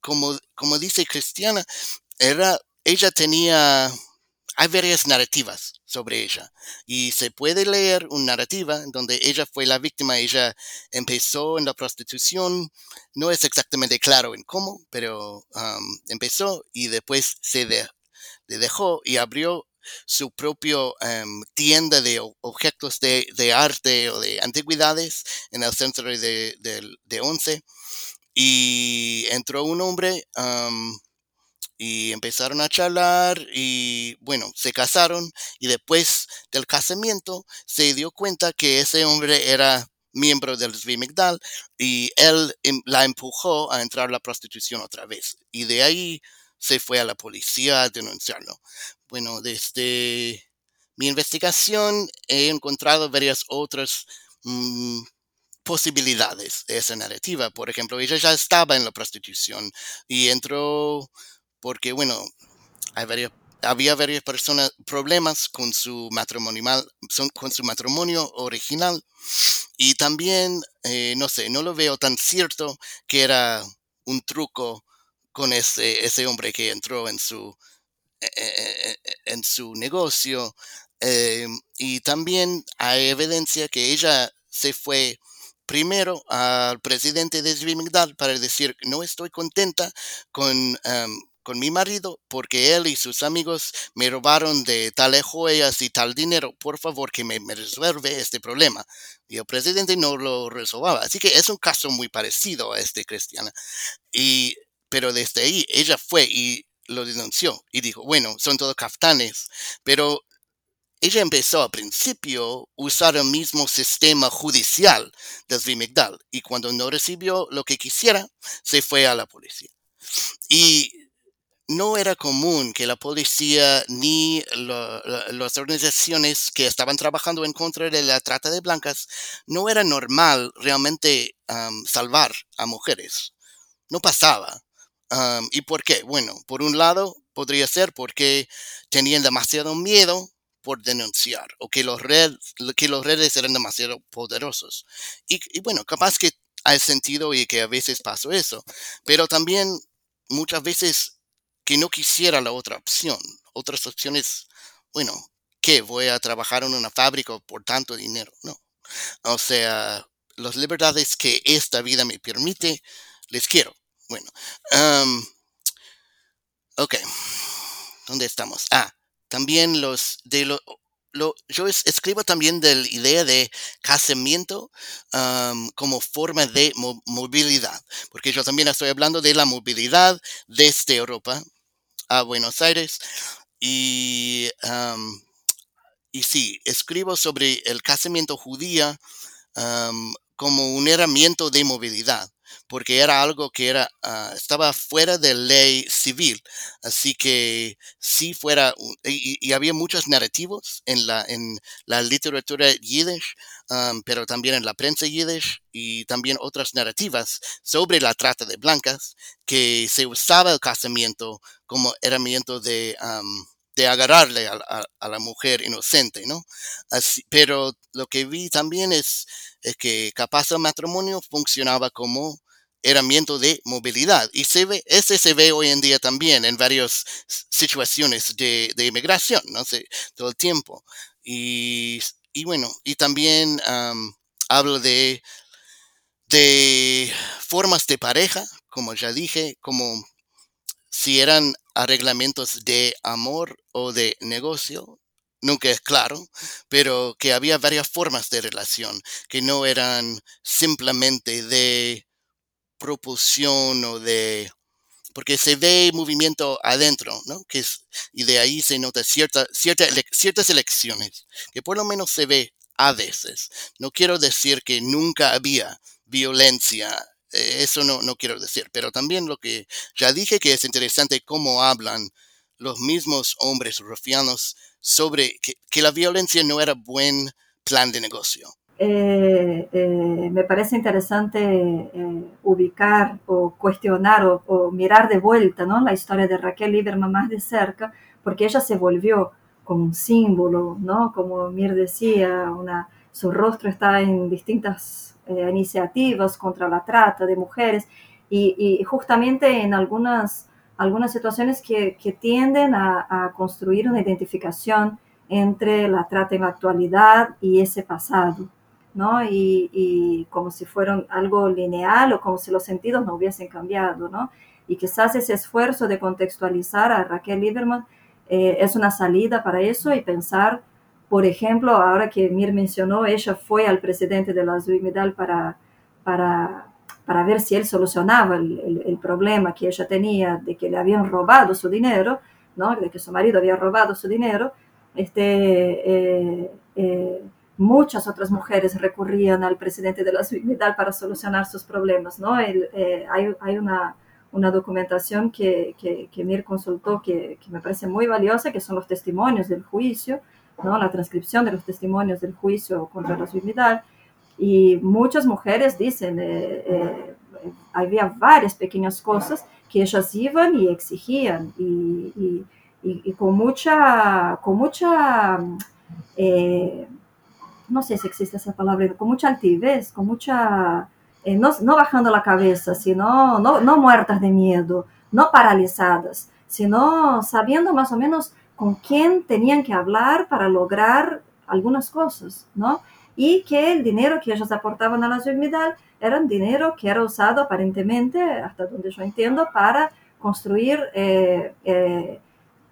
como, como dice Cristiana, era, ella tenía, hay varias narrativas sobre ella y se puede leer una narrativa donde ella fue la víctima, ella empezó en la prostitución, no es exactamente claro en cómo, pero empezó y después se le dejó y abrió su propio em, tienda de objetos de, arte o de antigüedades en el centro de, de, Once. Y entró un hombre y empezaron a charlar y bueno, se casaron y después del casamiento se dio cuenta que ese hombre era miembro del Migdal y él em, la empujó a entrar a la prostitución otra vez y de ahí se fue a la policía a denunciarlo. Bueno, desde mi investigación he encontrado varias otras mm, posibilidades de esa narrativa. Por ejemplo, ella ya estaba en la prostitución y entró porque, bueno, había varias personas, problemas con su matrimonio, con su matrimonio original y también, eh, no sé, no lo veo tan cierto que era un truco con ese, ese hombre que entró en su, e, e, e, en su negocio. Eh, y también hay evidencia que ella se fue primero al presidente de Zvimigdal para decir, no estoy contenta con, em, con mi marido porque él y sus amigos me robaron de tales joyas y tal dinero. Por favor, que me, resuelve este problema. Y el presidente no lo resolvaba. Así que es un caso muy parecido a este cristiano. Y, pero desde ahí ella fue y lo denunció y dijo, bueno, son todos kaftanes, pero ella empezó al principio a usar el mismo sistema judicial del Zvimigdal y cuando no recibió lo que quisiera, se fue a la policía. Y no era común que la policía ni las organizaciones que estaban trabajando en contra de la trata de blancas, no era normal realmente salvar a mujeres. No pasaba. ¿Y por qué? Bueno, por un lado, podría ser porque tenían demasiado miedo por denunciar o que los, redes, que los redes eran demasiado poderosos. Y, bueno, capaz que hay sentido y que a veces pasó eso, pero también muchas veces que no quisiera la otra opción. Otras opciones, bueno, ¿qué? Voy a trabajar en una fábrica por tanto dinero. No. O sea, las libertades que esta vida me permite, les quiero. Bueno, ok. ¿Dónde estamos? Ah, también los de lo, yo escribo también de la idea de casamiento como forma de movilidad, porque yo también estoy hablando de la movilidad desde Europa a Buenos Aires y, y sí, escribo sobre el casamiento judía como un herramienta de movilidad porque era algo que era, ah, estaba fuera de ley civil. Así que sí fuera, y, había muchos narrativos en la, en la literatura yiddish, pero también en la prensa yiddish y también otras narrativas sobre la trata de blancas, que se usaba el casamiento como herramienta de... de agarrarle a, la mujer inocente, ¿no? Así, pero lo que vi también es, es que capaz el matrimonio funcionaba como herramienta de movilidad. Y se ve, ese se ve hoy en día también en varias situaciones de, inmigración, no sé, todo el tiempo. Y, bueno, y también hablo de, de formas de pareja, como ya dije, como si eran arreglamentos de amor o de negocio, nunca es claro, pero que había varias formas de relación, que no eran simplemente de propulsión o de porque se ve movimiento adentro, ¿no? Que es, y de ahí se nota cierta, cierta, ciertas elecciones, que por lo menos se ve a veces. No quiero decir que nunca había violencia, eh, eso no, no quiero decir, pero también lo que ya dije que es interesante cómo hablan los mismos hombres rufianos sobre que, que la violencia no era buen plan de negocio. Eh, eh, me parece interesante eh, ubicar o cuestionar o, mirar de vuelta ¿no? la historia de Raquel Lieberman más de cerca, porque ella se volvió como un símbolo, ¿no? como Mir decía, una, su rostro está en distintas iniciativas contra la trata de mujeres y, justamente en algunas, algunas situaciones que, que tienden a construir una identificación entre la trata en la actualidad y ese pasado. ¿No? Y, como si fueran algo lineal o como si los sentidos no hubiesen cambiado, ¿no? Y quizás ese esfuerzo de contextualizar a Raquel Lieberman eh, es una salida para eso y pensar, por ejemplo, ahora que Mir mencionó, ella fue al presidente de la Medal para, para para ver si él solucionaba el, problema que ella tenía de que le habían robado su dinero, ¿no? de que su marido había robado su dinero, este, eh, eh, muchas otras mujeres recurrían al presidente de la ciudad para solucionar sus problemas. ¿no? Eh, hay, hay una, una, documentación que, que, que Mir consultó que, que, me parece muy valiosa, que son los testimonios del juicio, ¿no? la transcripción de los testimonios del juicio contra la ciudad. Y muchas mujeres dicen, eh, eh, había varias pequeñas cosas que ellas iban y exigían y, y, y, con mucha, con mucha eh, no sé si existe esa palabra, con mucha altivez, con mucha, eh, no, no, bajando la cabeza, sino no, no muertas de miedo, no paralizadas, sino sabiendo más o menos con quién tenían que hablar para lograr algunas cosas, ¿no? Y que el dinero que ellos aportaban a la ciudad era un dinero que era usado aparentemente, hasta donde yo entiendo, para construir eh, eh,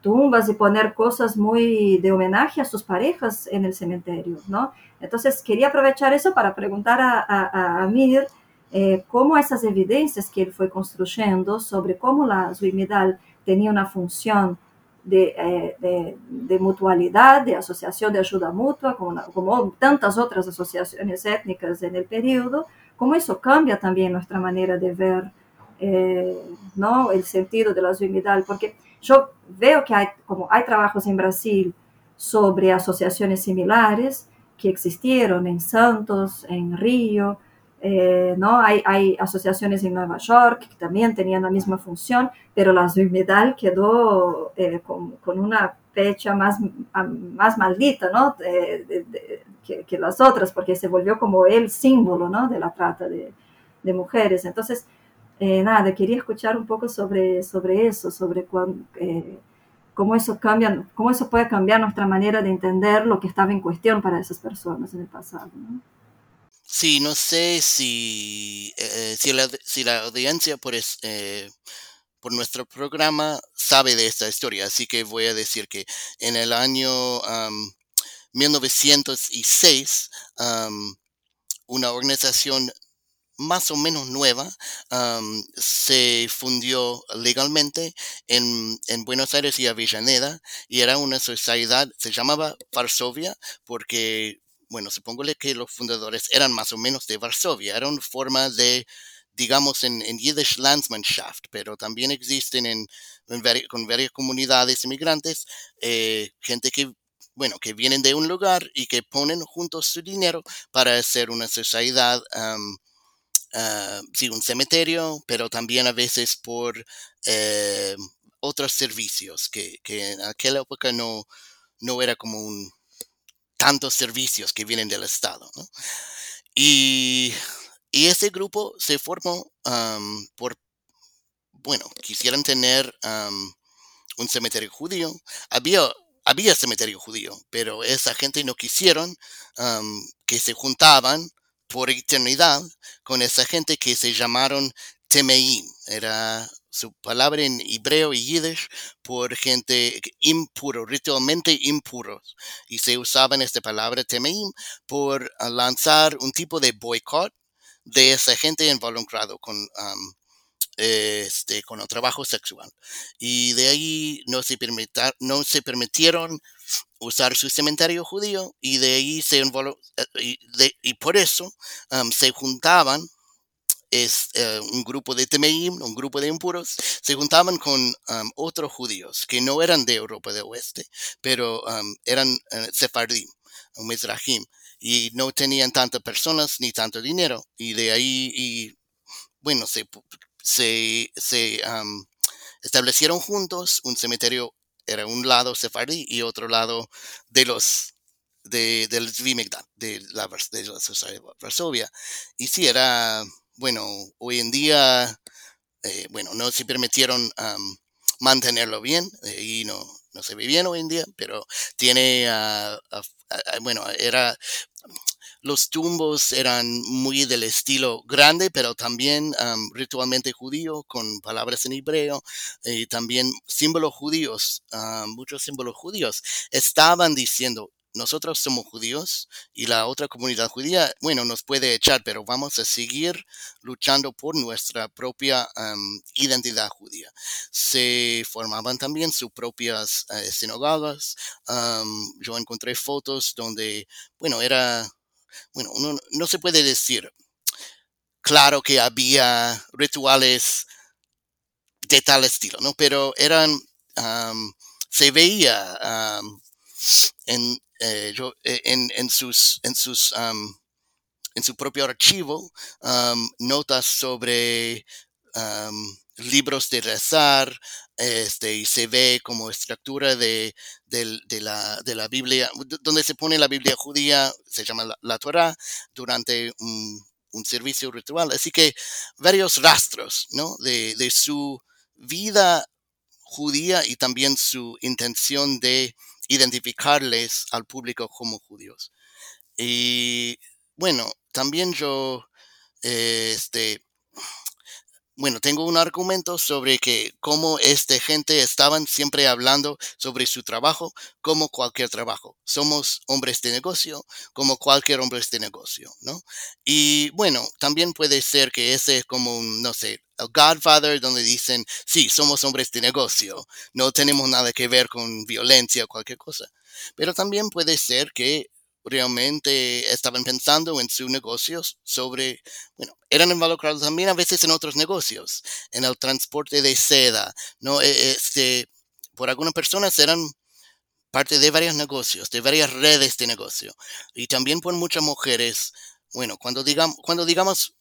tumbas y poner cosas muy de homenaje a sus parejas en el cementerio, ¿no? Entonces quería aprovechar eso para preguntar a, a, a Mir eh, cómo esas evidencias que él fue construyendo sobre cómo la Zuimidal tenía una función de, eh, de, de, mutualidad, de asociación de ayuda mutua, como, como, tantas otras asociaciones étnicas en el periodo, cómo eso cambia también nuestra manera de ver eh, ¿no? el sentido de la Zuimidal, porque yo veo que hay, como hay trabajos en Brasil sobre asociaciones similares que existieron en Santos, en Río, eh, ¿no? Hay, asociaciones en Nueva York que también tenían la misma función, pero la Zuimedal quedó eh, con, una fecha más, más maldita ¿no? Que, que, las otras, porque se volvió como el símbolo ¿no? de la trata de, mujeres. Entonces, eh, nada, quería escuchar un poco sobre, sobre eso, sobre cuán, eh, cómo, eso cambia, cómo eso puede cambiar nuestra manera de entender lo que estaba en cuestión para esas personas en el pasado. ¿no? Sí, no sé si, eh, si, la, si, la, audiencia por, es, eh, por nuestro programa sabe de esta historia, así que voy a decir que en el año um, 1906, um, una organización más o menos nueva um, se fundió legalmente en, en, Buenos Aires y Avellaneda y era una sociedad, se llamaba Varsovia porque, bueno, supóngole que los fundadores eran más o menos de Varsovia, era una forma de digamos en, en Yiddish Landsmannschaft, pero también existen en, en con varias comunidades inmigrantes, eh, gente que bueno, que vienen de un lugar y que ponen juntos su dinero para hacer una sociedad um, uh, sí, un cementerio, pero también a veces por eh, otros servicios que, que, en aquella época no, no era como un tantos servicios que vienen del Estado. Y, y, ese grupo se formó um, por, bueno, quisieran tener un cementerio judío. Había había cementerio judío, pero esa gente no quisieron um, que se juntaban por eternidad con esa gente que se llamaron Temeim. Era su palabra en hebreo y yiddish por gente impuro, ritualmente impuros. Y se usaba en esta palabra Temeim por lanzar un tipo de boicot de esa gente involucrado con, um, este, con el trabajo sexual. Y de ahí no se, no se permitieron usar su cementerio judío y de ahí se eh, y, por eso se juntaban es uh, un grupo de Temeim, un grupo de impuros, se juntaban con um, otros judíos que no eran de Europa del Oeste, pero eran uh, sefardim, mizrahim, y no tenían tantas personas ni tanto dinero, y de ahí, y, bueno, se, se, se establecieron juntos un cementerio era un lado sefardí y otro lado de los de, del Vimegdan, de la, de la sociedad de Varsovia. Y sí, era, bueno, hoy en día, eh, bueno, no se permitieron mantenerlo bien, eh, y no, no se ve bien hoy en día, pero tiene, bueno, era, los tumbos eran muy del estilo grande, pero también um, ritualmente judío, con palabras en hebreo, y también símbolos judíos, um, muchos símbolos judíos. Estaban diciendo, nosotros somos judíos y la otra comunidad judía, bueno, nos puede echar, pero vamos a seguir luchando por nuestra propia identidad judía. Se formaban también sus propias uh, sinagogas. yo encontré fotos donde, bueno, era, bueno, no se puede decir, claro que había rituales de tal estilo, ¿no? Pero eran, se veía en, eh, eh, en, en, sus, en, sus, en su propio archivo notas sobre libros de rezar, este, y se ve como estructura de, de, la, de, la, Biblia, donde se pone la Biblia judía, se llama la, la Torah, durante un, un, servicio ritual. Así que varios rastros ¿no? de, de su vida judía y también su intención de identificarles al público como judíos. Y bueno, también yo, este, bueno, tengo un argumento sobre que cómo esta gente estaban siempre hablando sobre su trabajo como cualquier trabajo. Somos hombres de negocio como cualquier hombre de negocio, ¿no? Y bueno, también puede ser que ese es como un, no sé, el Godfather donde dicen, sí, somos hombres de negocio, no tenemos nada que ver con violencia o cualquier cosa. Pero también puede ser que realmente estaban pensando en sus negocios sobre, bueno, eran involucrados también a veces en otros negocios, en el transporte de seda, ¿no? E, este, por algunas personas eran parte de varios negocios, de varias redes de negocio. Y también por muchas mujeres, bueno, cuando digamos, cuando digamos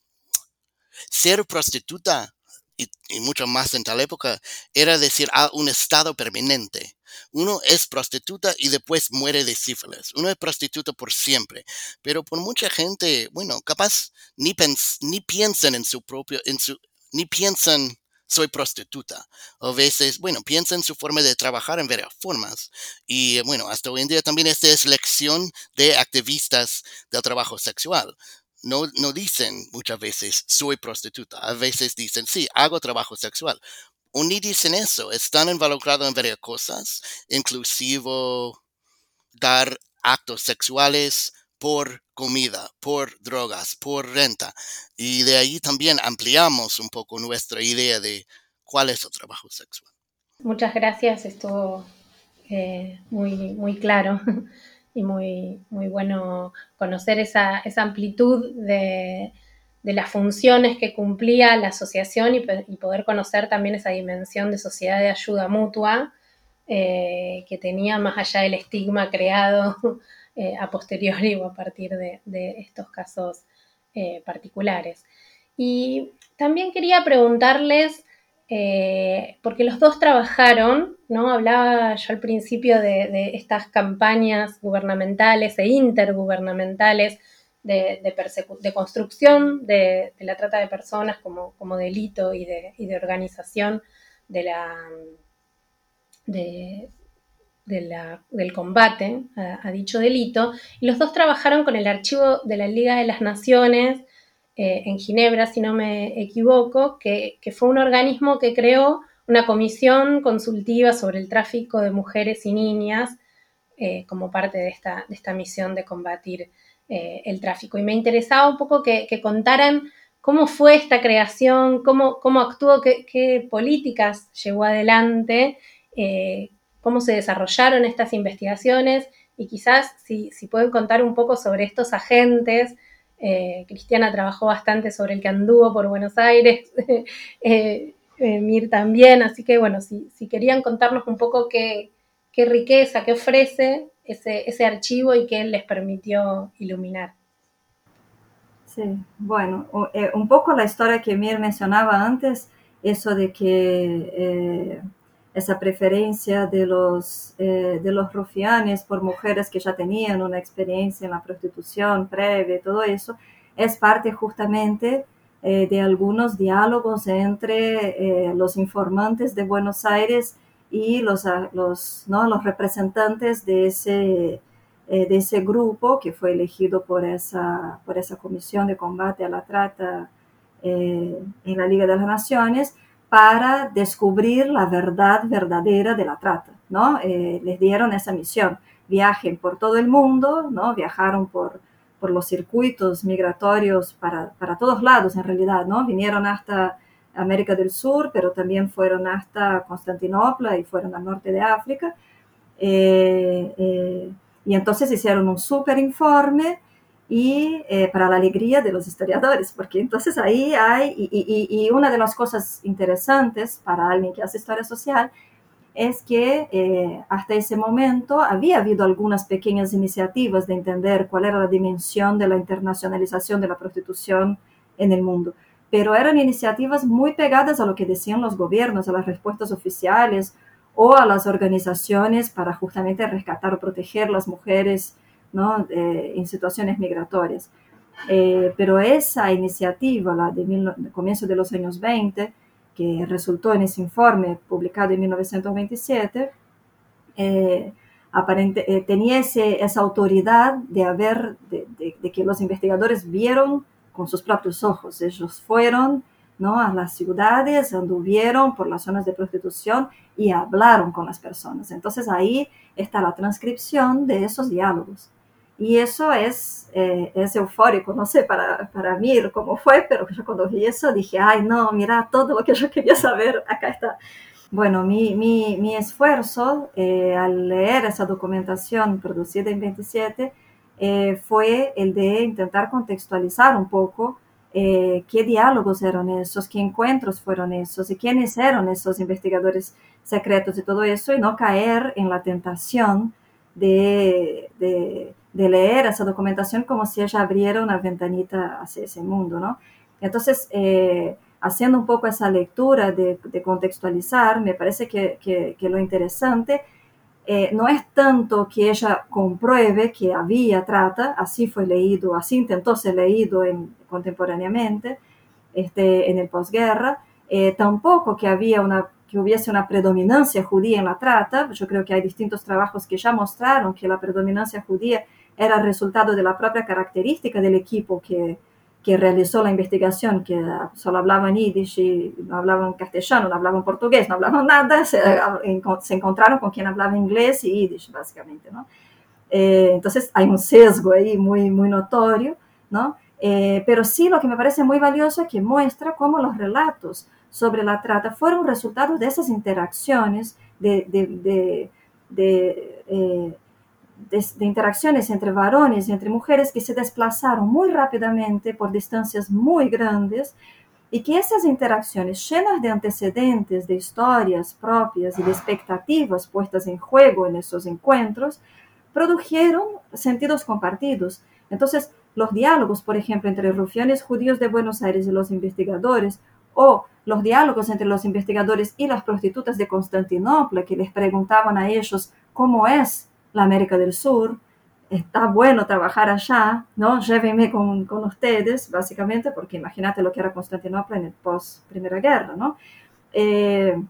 ser prostituta y, mucho más en tal época, era decir a ah, un estado permanente. Uno es prostituta y después muere de sífilis. Uno es prostituta por siempre. Pero por mucha gente, bueno, capaz ni, ni piensan en su propio, en su, ni piensan soy prostituta. A veces, bueno, piensan en su forma de trabajar en varias formas. Y bueno, hasta hoy en día también esta es lección de activistas del trabajo sexual no, no dicen muchas veces soy prostituta. A veces dicen sí, hago trabajo sexual. O ni dicen eso. Están involucrados en varias cosas, inclusive dar actos sexuales por comida, por drogas, por renta. Y de ahí también ampliamos un poco nuestra idea de cuál es el trabajo sexual. Muchas gracias, estuvo eh, muy, muy claro. y muy, muy bueno conocer esa, amplitud de, las funciones que cumplía la asociación y, poder conocer también esa dimensión de sociedad de ayuda mutua eh, que tenía más allá del estigma creado eh, a posteriori o a partir de, estos casos eh, particulares. Y también quería preguntarles porque los dos trabajaron, ¿no? Hablaba yo al principio de, estas campañas gubernamentales e intergubernamentales de, de, construcción de, la trata de personas como, delito y, de, organización de la, del combate a, dicho delito. Y los dos trabajaron con el archivo de la Liga de las Naciones eh, en Ginebra, si no me equivoco, que, fue un organismo que creó una comisión consultiva sobre el tráfico de mujeres y niñas eh, como parte de esta, misión de combatir eh, el tráfico. Y me interesaba un poco que, contaran cómo fue esta creación, cómo, cómo actuó, qué, políticas llevó adelante, cómo se desarrollaron estas investigaciones y quizás si, si pueden contar un poco sobre estos agentes eh, Cristiana trabajó bastante sobre el que anduvo por Buenos Aires, eh, eh, Mir también, así que bueno, si, querían contarnos un poco qué, riqueza, qué ofrece ese, archivo y qué les permitió iluminar. Sí, bueno, un poco la historia que Mir mencionaba antes, eso de que esa preferencia de los, eh, de los rufianes por mujeres que ya tenían una experiencia en la prostitución previa, todo eso, es parte justamente eh, de algunos diálogos entre eh, los informantes de Buenos Aires y los, los, ¿no? los representantes de ese, de ese grupo que fue elegido por esa, por esa comisión de combate a la trata en la Liga de las Naciones para descubrir la verdad verdadera de la trata, ¿no? Eh, les dieron esa misión. viajen por todo el mundo, ¿no? Viajaron por, por los circuitos migratorios para, para, todos lados en realidad, ¿no? Vinieron hasta América del Sur, pero también fueron hasta Constantinopla y fueron al norte de África. Eh, eh, y entonces hicieron un súper informe y eh, para la alegría de los historiadores, porque entonces ahí hay, y, una de las cosas interesantes para alguien que hace historia social es que hasta ese momento había habido algunas pequeñas iniciativas de entender cuál era la dimensión de la internacionalización de la prostitución en el mundo, pero eran iniciativas muy pegadas a lo que decían los gobiernos, a las respuestas oficiales o a las organizaciones para justamente rescatar o proteger las mujeres ¿no? Eh, en situaciones migratorias. Eh, pero esa iniciativa, la de, mil, de comienzo de los años 20, que resultó en ese informe publicado en 1927, eh, aparente, eh, tenía ese, esa autoridad de, haber, de, de, de, que los investigadores vieron con sus propios ojos. Ellos fueron ¿no? a las ciudades, anduvieron por las zonas de prostitución y hablaron con las personas. Entonces ahí está la transcripción de esos diálogos. Y eso es, eh, es eufórico, no sé para, para mí cómo fue, pero yo cuando vi eso dije, ay no, mira, todo lo que yo quería saber, acá está. Bueno, mi, mi, mi esfuerzo eh, al leer esa documentación producida en 27 eh, fue el de intentar contextualizar un poco eh, qué diálogos eran esos, qué encuentros fueron esos y quiénes eran esos investigadores secretos y todo eso, y no caer en la tentación de, de leer esa documentación como si ella abriera una ventanita hacia ese mundo, ¿no? Entonces, eh, haciendo un poco esa lectura de, contextualizar, me parece que, que lo interesante eh, no es tanto que ella compruebe que había trata, así fue leído, así intentó ser leído en, contemporáneamente, este, en el posguerra, eh, tampoco que había una que hubiese una predominancia judía en la trata. Yo creo que hay distintos trabajos que ya mostraron que la predominancia judía era resultado de la propia característica del equipo que, que realizó la investigación, que solo hablaban yiddish y no hablaban castellano, no hablaban portugués, no hablaban nada, se, se encontraron con quien hablaba inglés y yiddish, básicamente, ¿no? Eh, entonces hay un sesgo ahí muy, muy notorio, ¿no? Eh, pero sí lo que me parece muy valioso es que muestra cómo los relatos sobre la trata fueron resultado de esas interacciones, de, de, de, de eh, de, interacciones entre varones y entre mujeres que se desplazaron muy rápidamente por distancias muy grandes y que esas interacciones llenas de antecedentes, de historias propias y de expectativas puestas en juego en esos encuentros, produjeron sentidos compartidos. Entonces, los diálogos, por ejemplo, entre rufianes judíos de Buenos Aires y los investigadores, o los diálogos entre los investigadores y las prostitutas de Constantinopla, que les preguntaban a ellos cómo es la América del Sur, está bueno trabajar allá, ¿no? Llévenme con, con ustedes, básicamente, porque imagínate lo que era Constantinopla en el post-Primera Guerra, ¿no? Eh,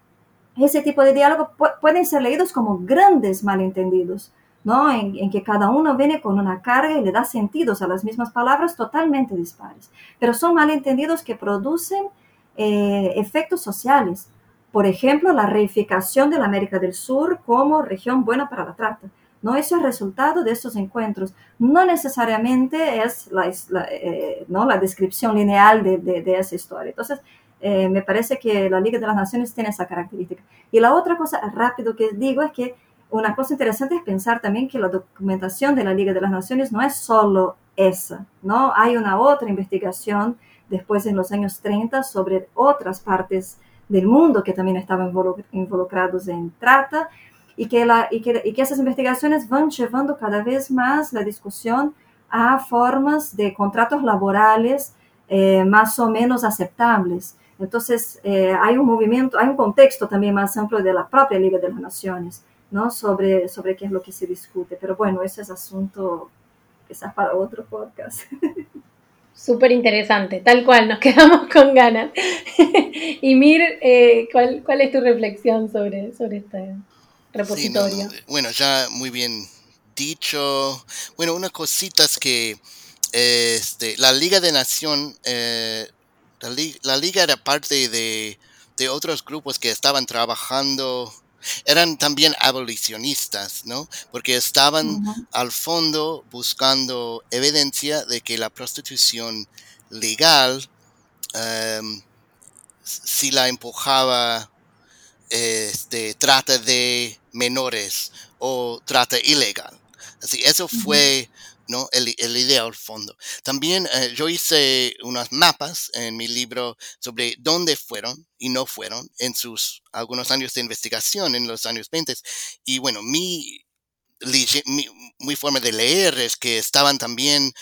ese tipo de diálogo pu pueden ser leídos como grandes malentendidos, ¿no? En, en, que cada uno viene con una carga y le da sentidos a las mismas palabras totalmente dispares, pero son malentendidos que producen eh, efectos sociales. Por ejemplo, la reificación de la América del Sur como región buena para la trata ¿no? Es resultado de estos encuentros. No necesariamente es la, la eh, ¿no? la descripción lineal de, de, de esa historia. Entonces, eh, me parece que la Liga de las Naciones tiene esa característica. Y la otra cosa rápido que digo es que una cosa interesante es pensar también que la documentación de la Liga de las Naciones no es solo esa, ¿no? Hay una otra investigación después en los años 30 sobre otras partes del mundo que también estaban involucrados en trata y que, la, y, que, y que esas investigaciones van llevando cada vez más la discusión a formas de contratos laborales eh, más o menos aceptables. Entonces, eh, hay un movimiento, hay un contexto también más amplio de la propia Liga de las Naciones, ¿no? Sobre, sobre qué es lo que se discute. Pero bueno, ese es asunto quizás para otro podcast. Súper interesante, tal cual, nos quedamos con ganas. y Mir, eh, ¿cuál, ¿cuál, es tu reflexión sobre, sobre esta? Repositorio. Sí, no, bueno, ya muy bien dicho. Bueno, unas cositas que eh, este, la Liga de Nación, eh, la, Liga era parte de, de, otros grupos que estaban trabajando eran también abolicionistas, ¿no? Porque estaban al fondo buscando evidencia de que la prostitución legal, em, si la empujaba este, trata de menores o trata ilegal. Así, eso fue ¿no? El, el, idea al fondo. También eh, yo hice unos mapas en mi libro sobre dónde fueron y no fueron en sus algunos años de investigación en los años 20. Y bueno, mi, mi, forma de leer es que estaban también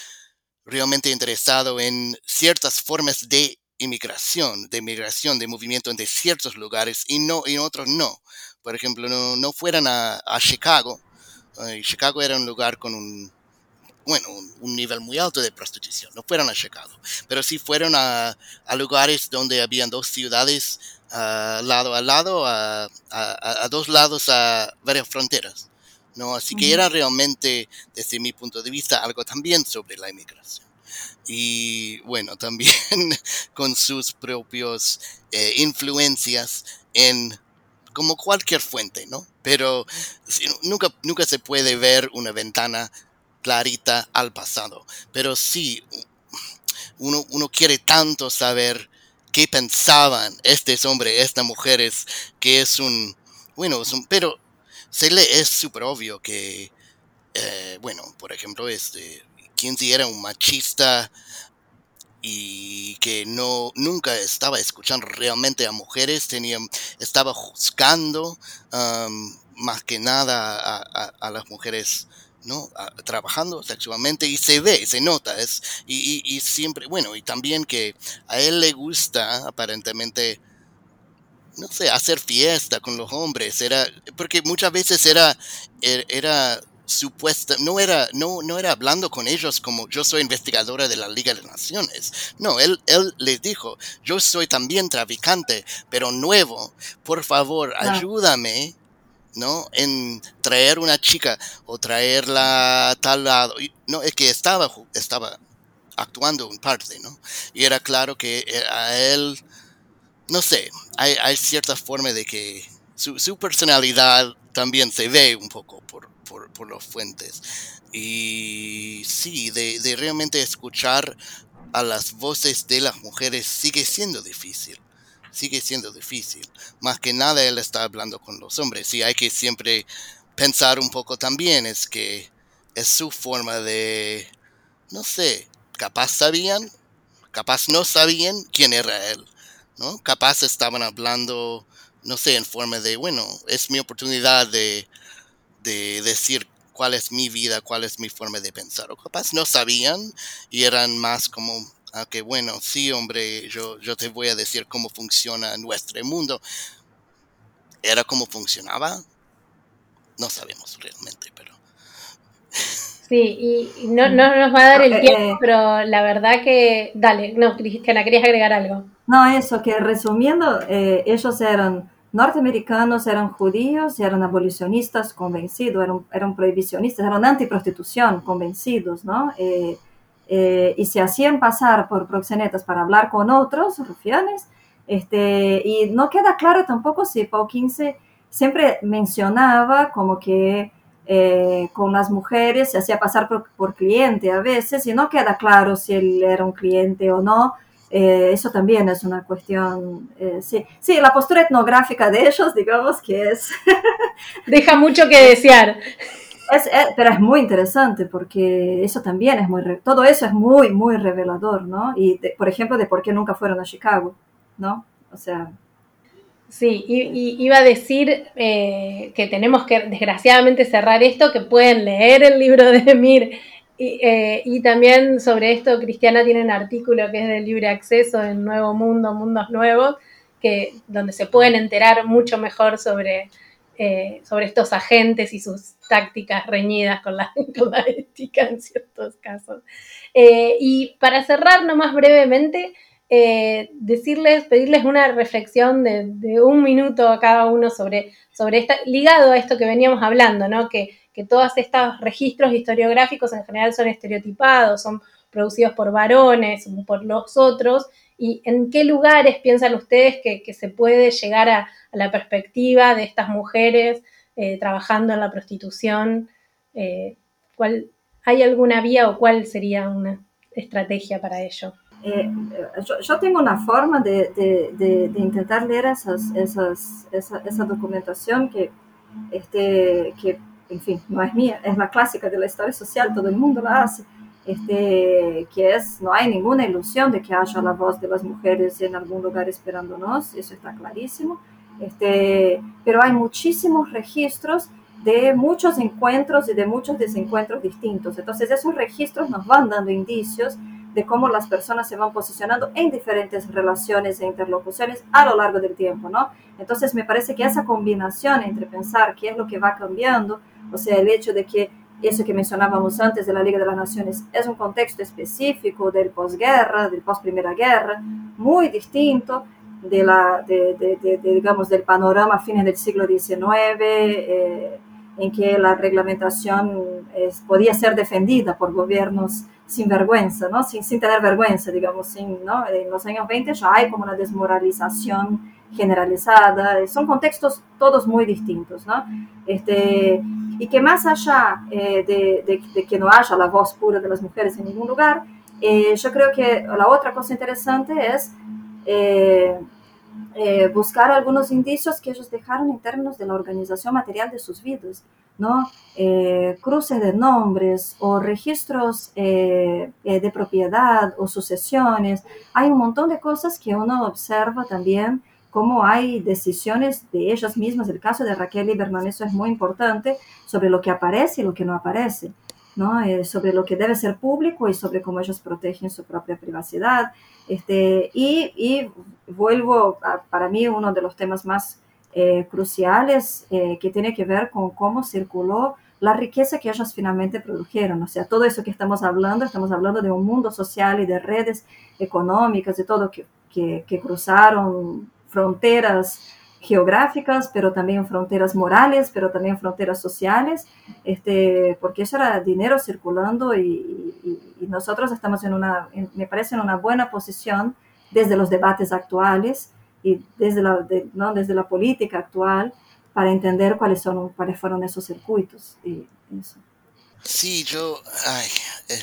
realmente interesados en ciertas formas de inmigración, de migración, de movimiento en ciertos lugares y no en otros no. Por ejemplo, no, no fueran a, a Chicago. Eh, Chicago era un lugar con un bueno, un, nivel muy alto de prostitución. No fueron a Chicago, pero sí fueron a, lugares donde habían dos ciudades uh, lado a lado, a, dos lados a varias fronteras. ¿no? Así que era realmente, desde mi punto de vista, algo también sobre la inmigración. Y bueno, también con sus propios eh, influencias en como cualquier fuente, ¿no? Pero nunca, nunca se puede ver una ventana clarita al pasado. Pero sí, uno, uno quiere tanto saber qué pensaban estos hombres, estas mujeres, que es un, bueno, es un, pero se le es súper obvio que, eh, bueno, por ejemplo, este, Kinsey era un machista y que no nunca estaba escuchando realmente a mujeres, tenía, estaba juzgando más que nada a, las mujeres ¿no? trabajando sexualmente y se ve, se nota, es, y, siempre, bueno, y también que a él le gusta aparentemente, no sé, hacer fiesta con los hombres, era, porque muchas veces era, er, era, supuesta, no era, no, no era hablando con ellos como yo soy investigadora de la Liga de Naciones. No, él, él les dijo, yo soy también traficante, pero nuevo. Por favor, ayúdame ¿no? En traer una chica o traerla a tal lado. No, es que estaba, estaba actuando en parte, ¿no? Y era claro que eh, a él, no sé, hay, hay cierta forma de que su, su, personalidad también se ve un poco por, por, por los fuentes. Y sí, de, de realmente escuchar a las voces de las mujeres sigue siendo difícil sigue siendo difícil. Más que nada él está hablando con los hombres y hay que siempre pensar un poco también, es que es su forma de, no sé, capaz sabían, capaz no sabían quién era él, ¿no? Capaz estaban hablando, no sé, en forma de, bueno, es mi oportunidad de, de decir cuál es mi vida, cuál es mi forma de pensar. O capaz no sabían y eran más como Ah, que bueno, sí, hombre, yo, yo te voy a decir cómo funciona nuestro mundo. ¿Era como funcionaba? No sabemos realmente, pero... Sí, y no, no nos va a dar el eh, tiempo, eh. pero la verdad que... Dale, no, Cristiana, querías agregar algo. No, eso, que resumiendo, eh, ellos eran norteamericanos, eran judíos, eran abolicionistas convencidos, eran, eran prohibicionistas, eran antiprostitución convencidos, ¿no? Eh, y se hacían pasar por proxenetas para hablar con otros rufianes. Este, y no queda claro tampoco si Paul Quince siempre mencionaba como que eh, con las mujeres se hacía pasar por, cliente a veces y no queda claro si él era un cliente o no. Eh, eso también es una cuestión, sí. sí, la postura etnográfica de ellos, digamos que es... Deja mucho que desear. Es, pero es muy interesante porque eso también es muy, todo eso es muy, muy revelador, ¿no? Y, por ejemplo, de por qué nunca fueron a Chicago, ¿no? O sea... Sí, y, iba a decir eh, que tenemos que desgraciadamente cerrar esto, que pueden leer el libro de Emir y, eh, y, también sobre esto Cristiana tiene un artículo que es de libre acceso en Nuevo Mundo, Mundos Nuevos, que, donde se pueden enterar mucho mejor sobre, eh, sobre estos agentes y sus tácticas reñidas con la, ética en ciertos casos. Eh, y para cerrar nomás brevemente, decirles, pedirles una reflexión de, un minuto a cada uno sobre, sobre esta, ligado a esto que veníamos hablando, ¿no? Que, que todos estos registros historiográficos en general son estereotipados, son producidos por varones, por los otros, ¿Y en qué lugares piensan ustedes que, se puede llegar a, la perspectiva de estas mujeres eh, trabajando en la prostitución? Eh, ¿cuál, ¿Hay alguna vía o cuál sería una estrategia para ello? Eh, yo, tengo una forma de, intentar leer esas, esa, documentación que, este, que, en fin, no es mía, es la clásica de la historia social, todo el mundo la hace, este, que es, no hay ninguna ilusión de que haya la voz de las mujeres en algún lugar esperándonos, eso está clarísimo, este, pero hay muchísimos registros de muchos encuentros y de muchos desencuentros distintos. Entonces esos registros nos van dando indicios de cómo las personas se van posicionando en diferentes relaciones e interlocuciones a lo largo del tiempo, ¿no? Entonces me parece que esa combinación entre pensar qué es lo que va cambiando, o sea, el hecho de que eso que mencionábamos antes de la Liga de las Naciones es un contexto específico del posguerra, del post Primera Guerra, muy distinto de la, de, digamos, del panorama a fines del siglo XIX, en que la reglamentación podía ser defendida por gobiernos sin vergüenza, ¿no? sin, sin tener vergüenza, digamos, sin, ¿no? en los años 20 ya hay como una desmoralización generalizada, son contextos todos muy distintos, ¿no? Este, y que más allá eh, de, de, que no haya la voz pura de las mujeres en ningún lugar, eh, yo creo que la otra cosa interesante es eh, buscar algunos indicios que ellos dejaron en términos de la organización material de sus vidas. ¿no? Eh, cruces de nombres o registros eh, eh, de propiedad o sucesiones. Hay un montón de cosas que uno observa también, como hay decisiones de ellas mismas. El caso de Raquel Lieberman, eso es muy importante, sobre lo que aparece y lo que no aparece. ¿No? sobre lo que debe ser público y sobre cómo ellos protegen su propia privacidad. Este, y, y vuelvo para mí uno de los temas más eh, cruciales eh, que tiene que ver con cómo circuló la riqueza que ellos finalmente produjeron. O sea, todo eso que estamos hablando, estamos hablando de un mundo social y de redes económicas, de todo que, que, cruzaron fronteras geográficas, pero también fronteras morales, pero también fronteras sociales, este, porque eso era dinero circulando y, nosotros estamos en una, me parece, en una buena posición desde los debates actuales y desde la, ¿no? desde la política actual para entender cuáles, son, cuáles fueron esos circuitos. Sí, yo, eh,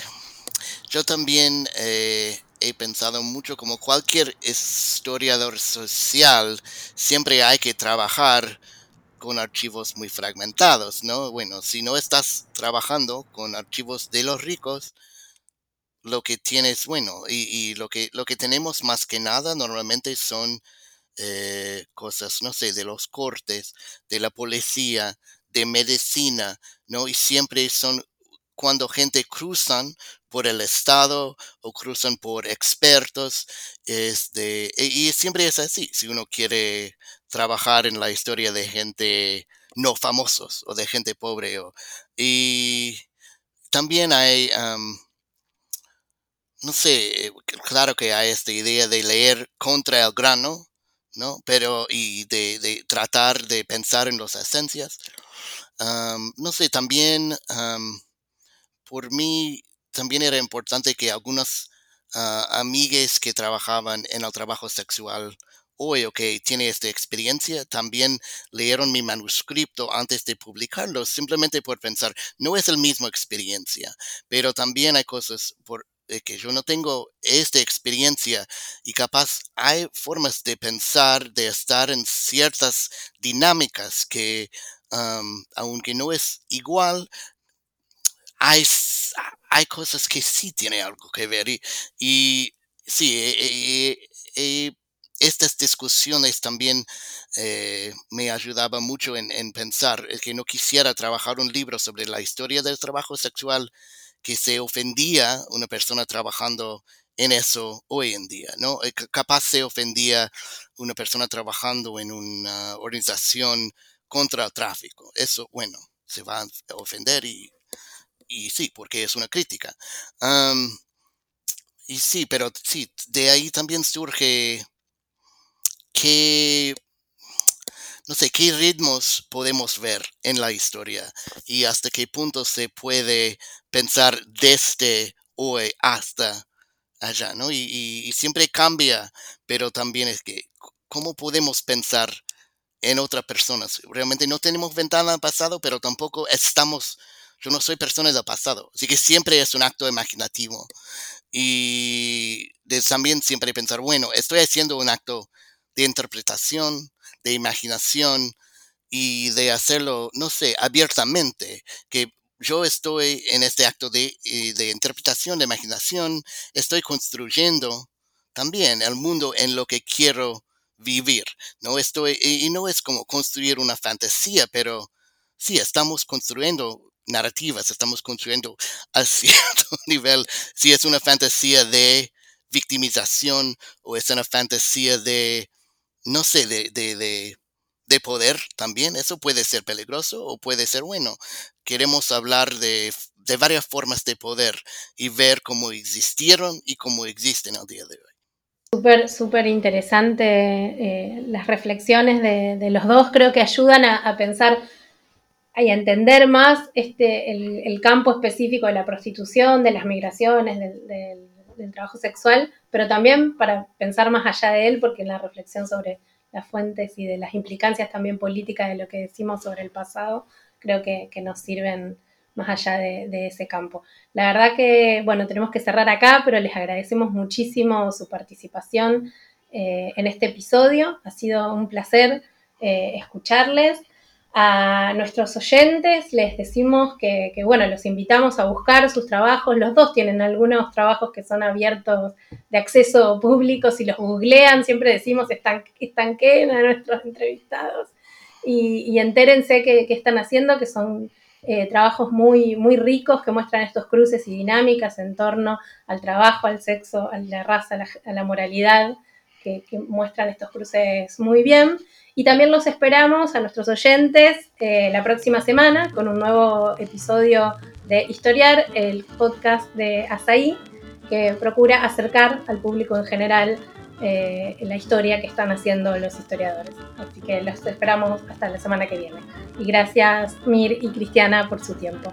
yo también eh, he pensado mucho como cualquier historiador social, siempre hay que trabajar con archivos muy fragmentados, ¿no? Bueno, si no estás trabajando con archivos de los ricos, lo que tienes, bueno, y, lo, que, lo que tenemos más que nada normalmente son eh, cosas, no sé, de los cortes, de la policía, de medicina, ¿no? Y siempre son cuando gente cruzan por el Estado o cruzan por expertos, este, y siempre es así, si uno quiere trabajar en la historia de gente no famosos o de gente pobre. Y también hay, no sé, claro que hay esta idea de leer contra el grano, ¿no? Pero, y de, tratar de pensar en las esencias. no sé, también por mí también era importante que algunas uh, amigues que trabajaban en el trabajo sexual hoy o que tiene esta experiencia también leyeron mi manuscrito antes de publicarlo, simplemente por pensar, no es el mismo experiencia, pero también hay cosas por, de que yo no tengo esta experiencia y capaz hay formas de pensar, de estar en ciertas dinámicas que, aunque no es igual, hay, hay cosas que sí tienen algo que ver. Y, sí, eh, eh, eh, estas discusiones también me ayudaban mucho en, en pensar que no quisiera trabajar un libro sobre la historia del trabajo sexual que se ofendía una persona trabajando en eso hoy en día, ¿no? Capaz se ofendía una persona trabajando en una organización contra el tráfico. Eso, bueno, se va a ofender y, y sí, porque es una crítica. y sí, pero sí, de ahí también surge que no sé, qué ritmos podemos ver en la historia y hasta qué punto se puede pensar desde hoy hasta allá, ¿no? Y, siempre cambia, pero también es que, ¿cómo podemos pensar en otras personas? Realmente no tenemos ventana al pasado, pero tampoco estamos, yo no soy persona del pasado, así que siempre es un acto imaginativo. Y también siempre pensar, bueno, estoy haciendo un acto de interpretación, de imaginación y de hacerlo, no sé, abiertamente, que yo estoy en este acto de, eh, de, interpretación, de imaginación, estoy construyendo también el mundo en lo que quiero vivir. No estoy, y no es como construir una fantasía, pero sí, estamos construyendo narrativas, estamos construyendo a cierto nivel, si es una fantasía de victimización o es una fantasía de, no sé, de, de, de, de poder también, eso puede ser peligroso o puede ser bueno. Queremos hablar de, de varias formas de poder y ver cómo existieron y cómo existen al día de hoy. Súper, súper interesante eh, las reflexiones de, los dos, creo que ayudan a pensar y entender más este, el, campo específico de la prostitución, de las migraciones, del, trabajo sexual, pero también para pensar más allá de él, porque la reflexión sobre las fuentes y de las implicancias también políticas de lo que decimos sobre el pasado, creo que, nos sirven más allá de, de, ese campo. La verdad que, bueno, tenemos que cerrar acá, pero les agradecemos muchísimo su participación eh, en este episodio. Ha sido un placer eh, escucharles. A nuestros oyentes les decimos que, bueno, los invitamos a buscar sus trabajos. Los dos tienen algunos trabajos que son abiertos de acceso público. Si los googlean, siempre decimos estanquen a nuestros entrevistados y, y entérense qué, qué están haciendo, que son eh, trabajos muy, muy ricos que muestran estos cruces y dinámicas en torno al trabajo, al sexo, a la raza, a la moralidad, que, que, muestran estos cruces muy bien. Y también los esperamos a nuestros oyentes eh, la próxima semana con un nuevo episodio de Historiar, el podcast de Asaí, que procura acercar al público en general eh, la historia que están haciendo los historiadores. Así que los esperamos hasta la semana que viene. Y gracias Mir y Cristiana por su tiempo.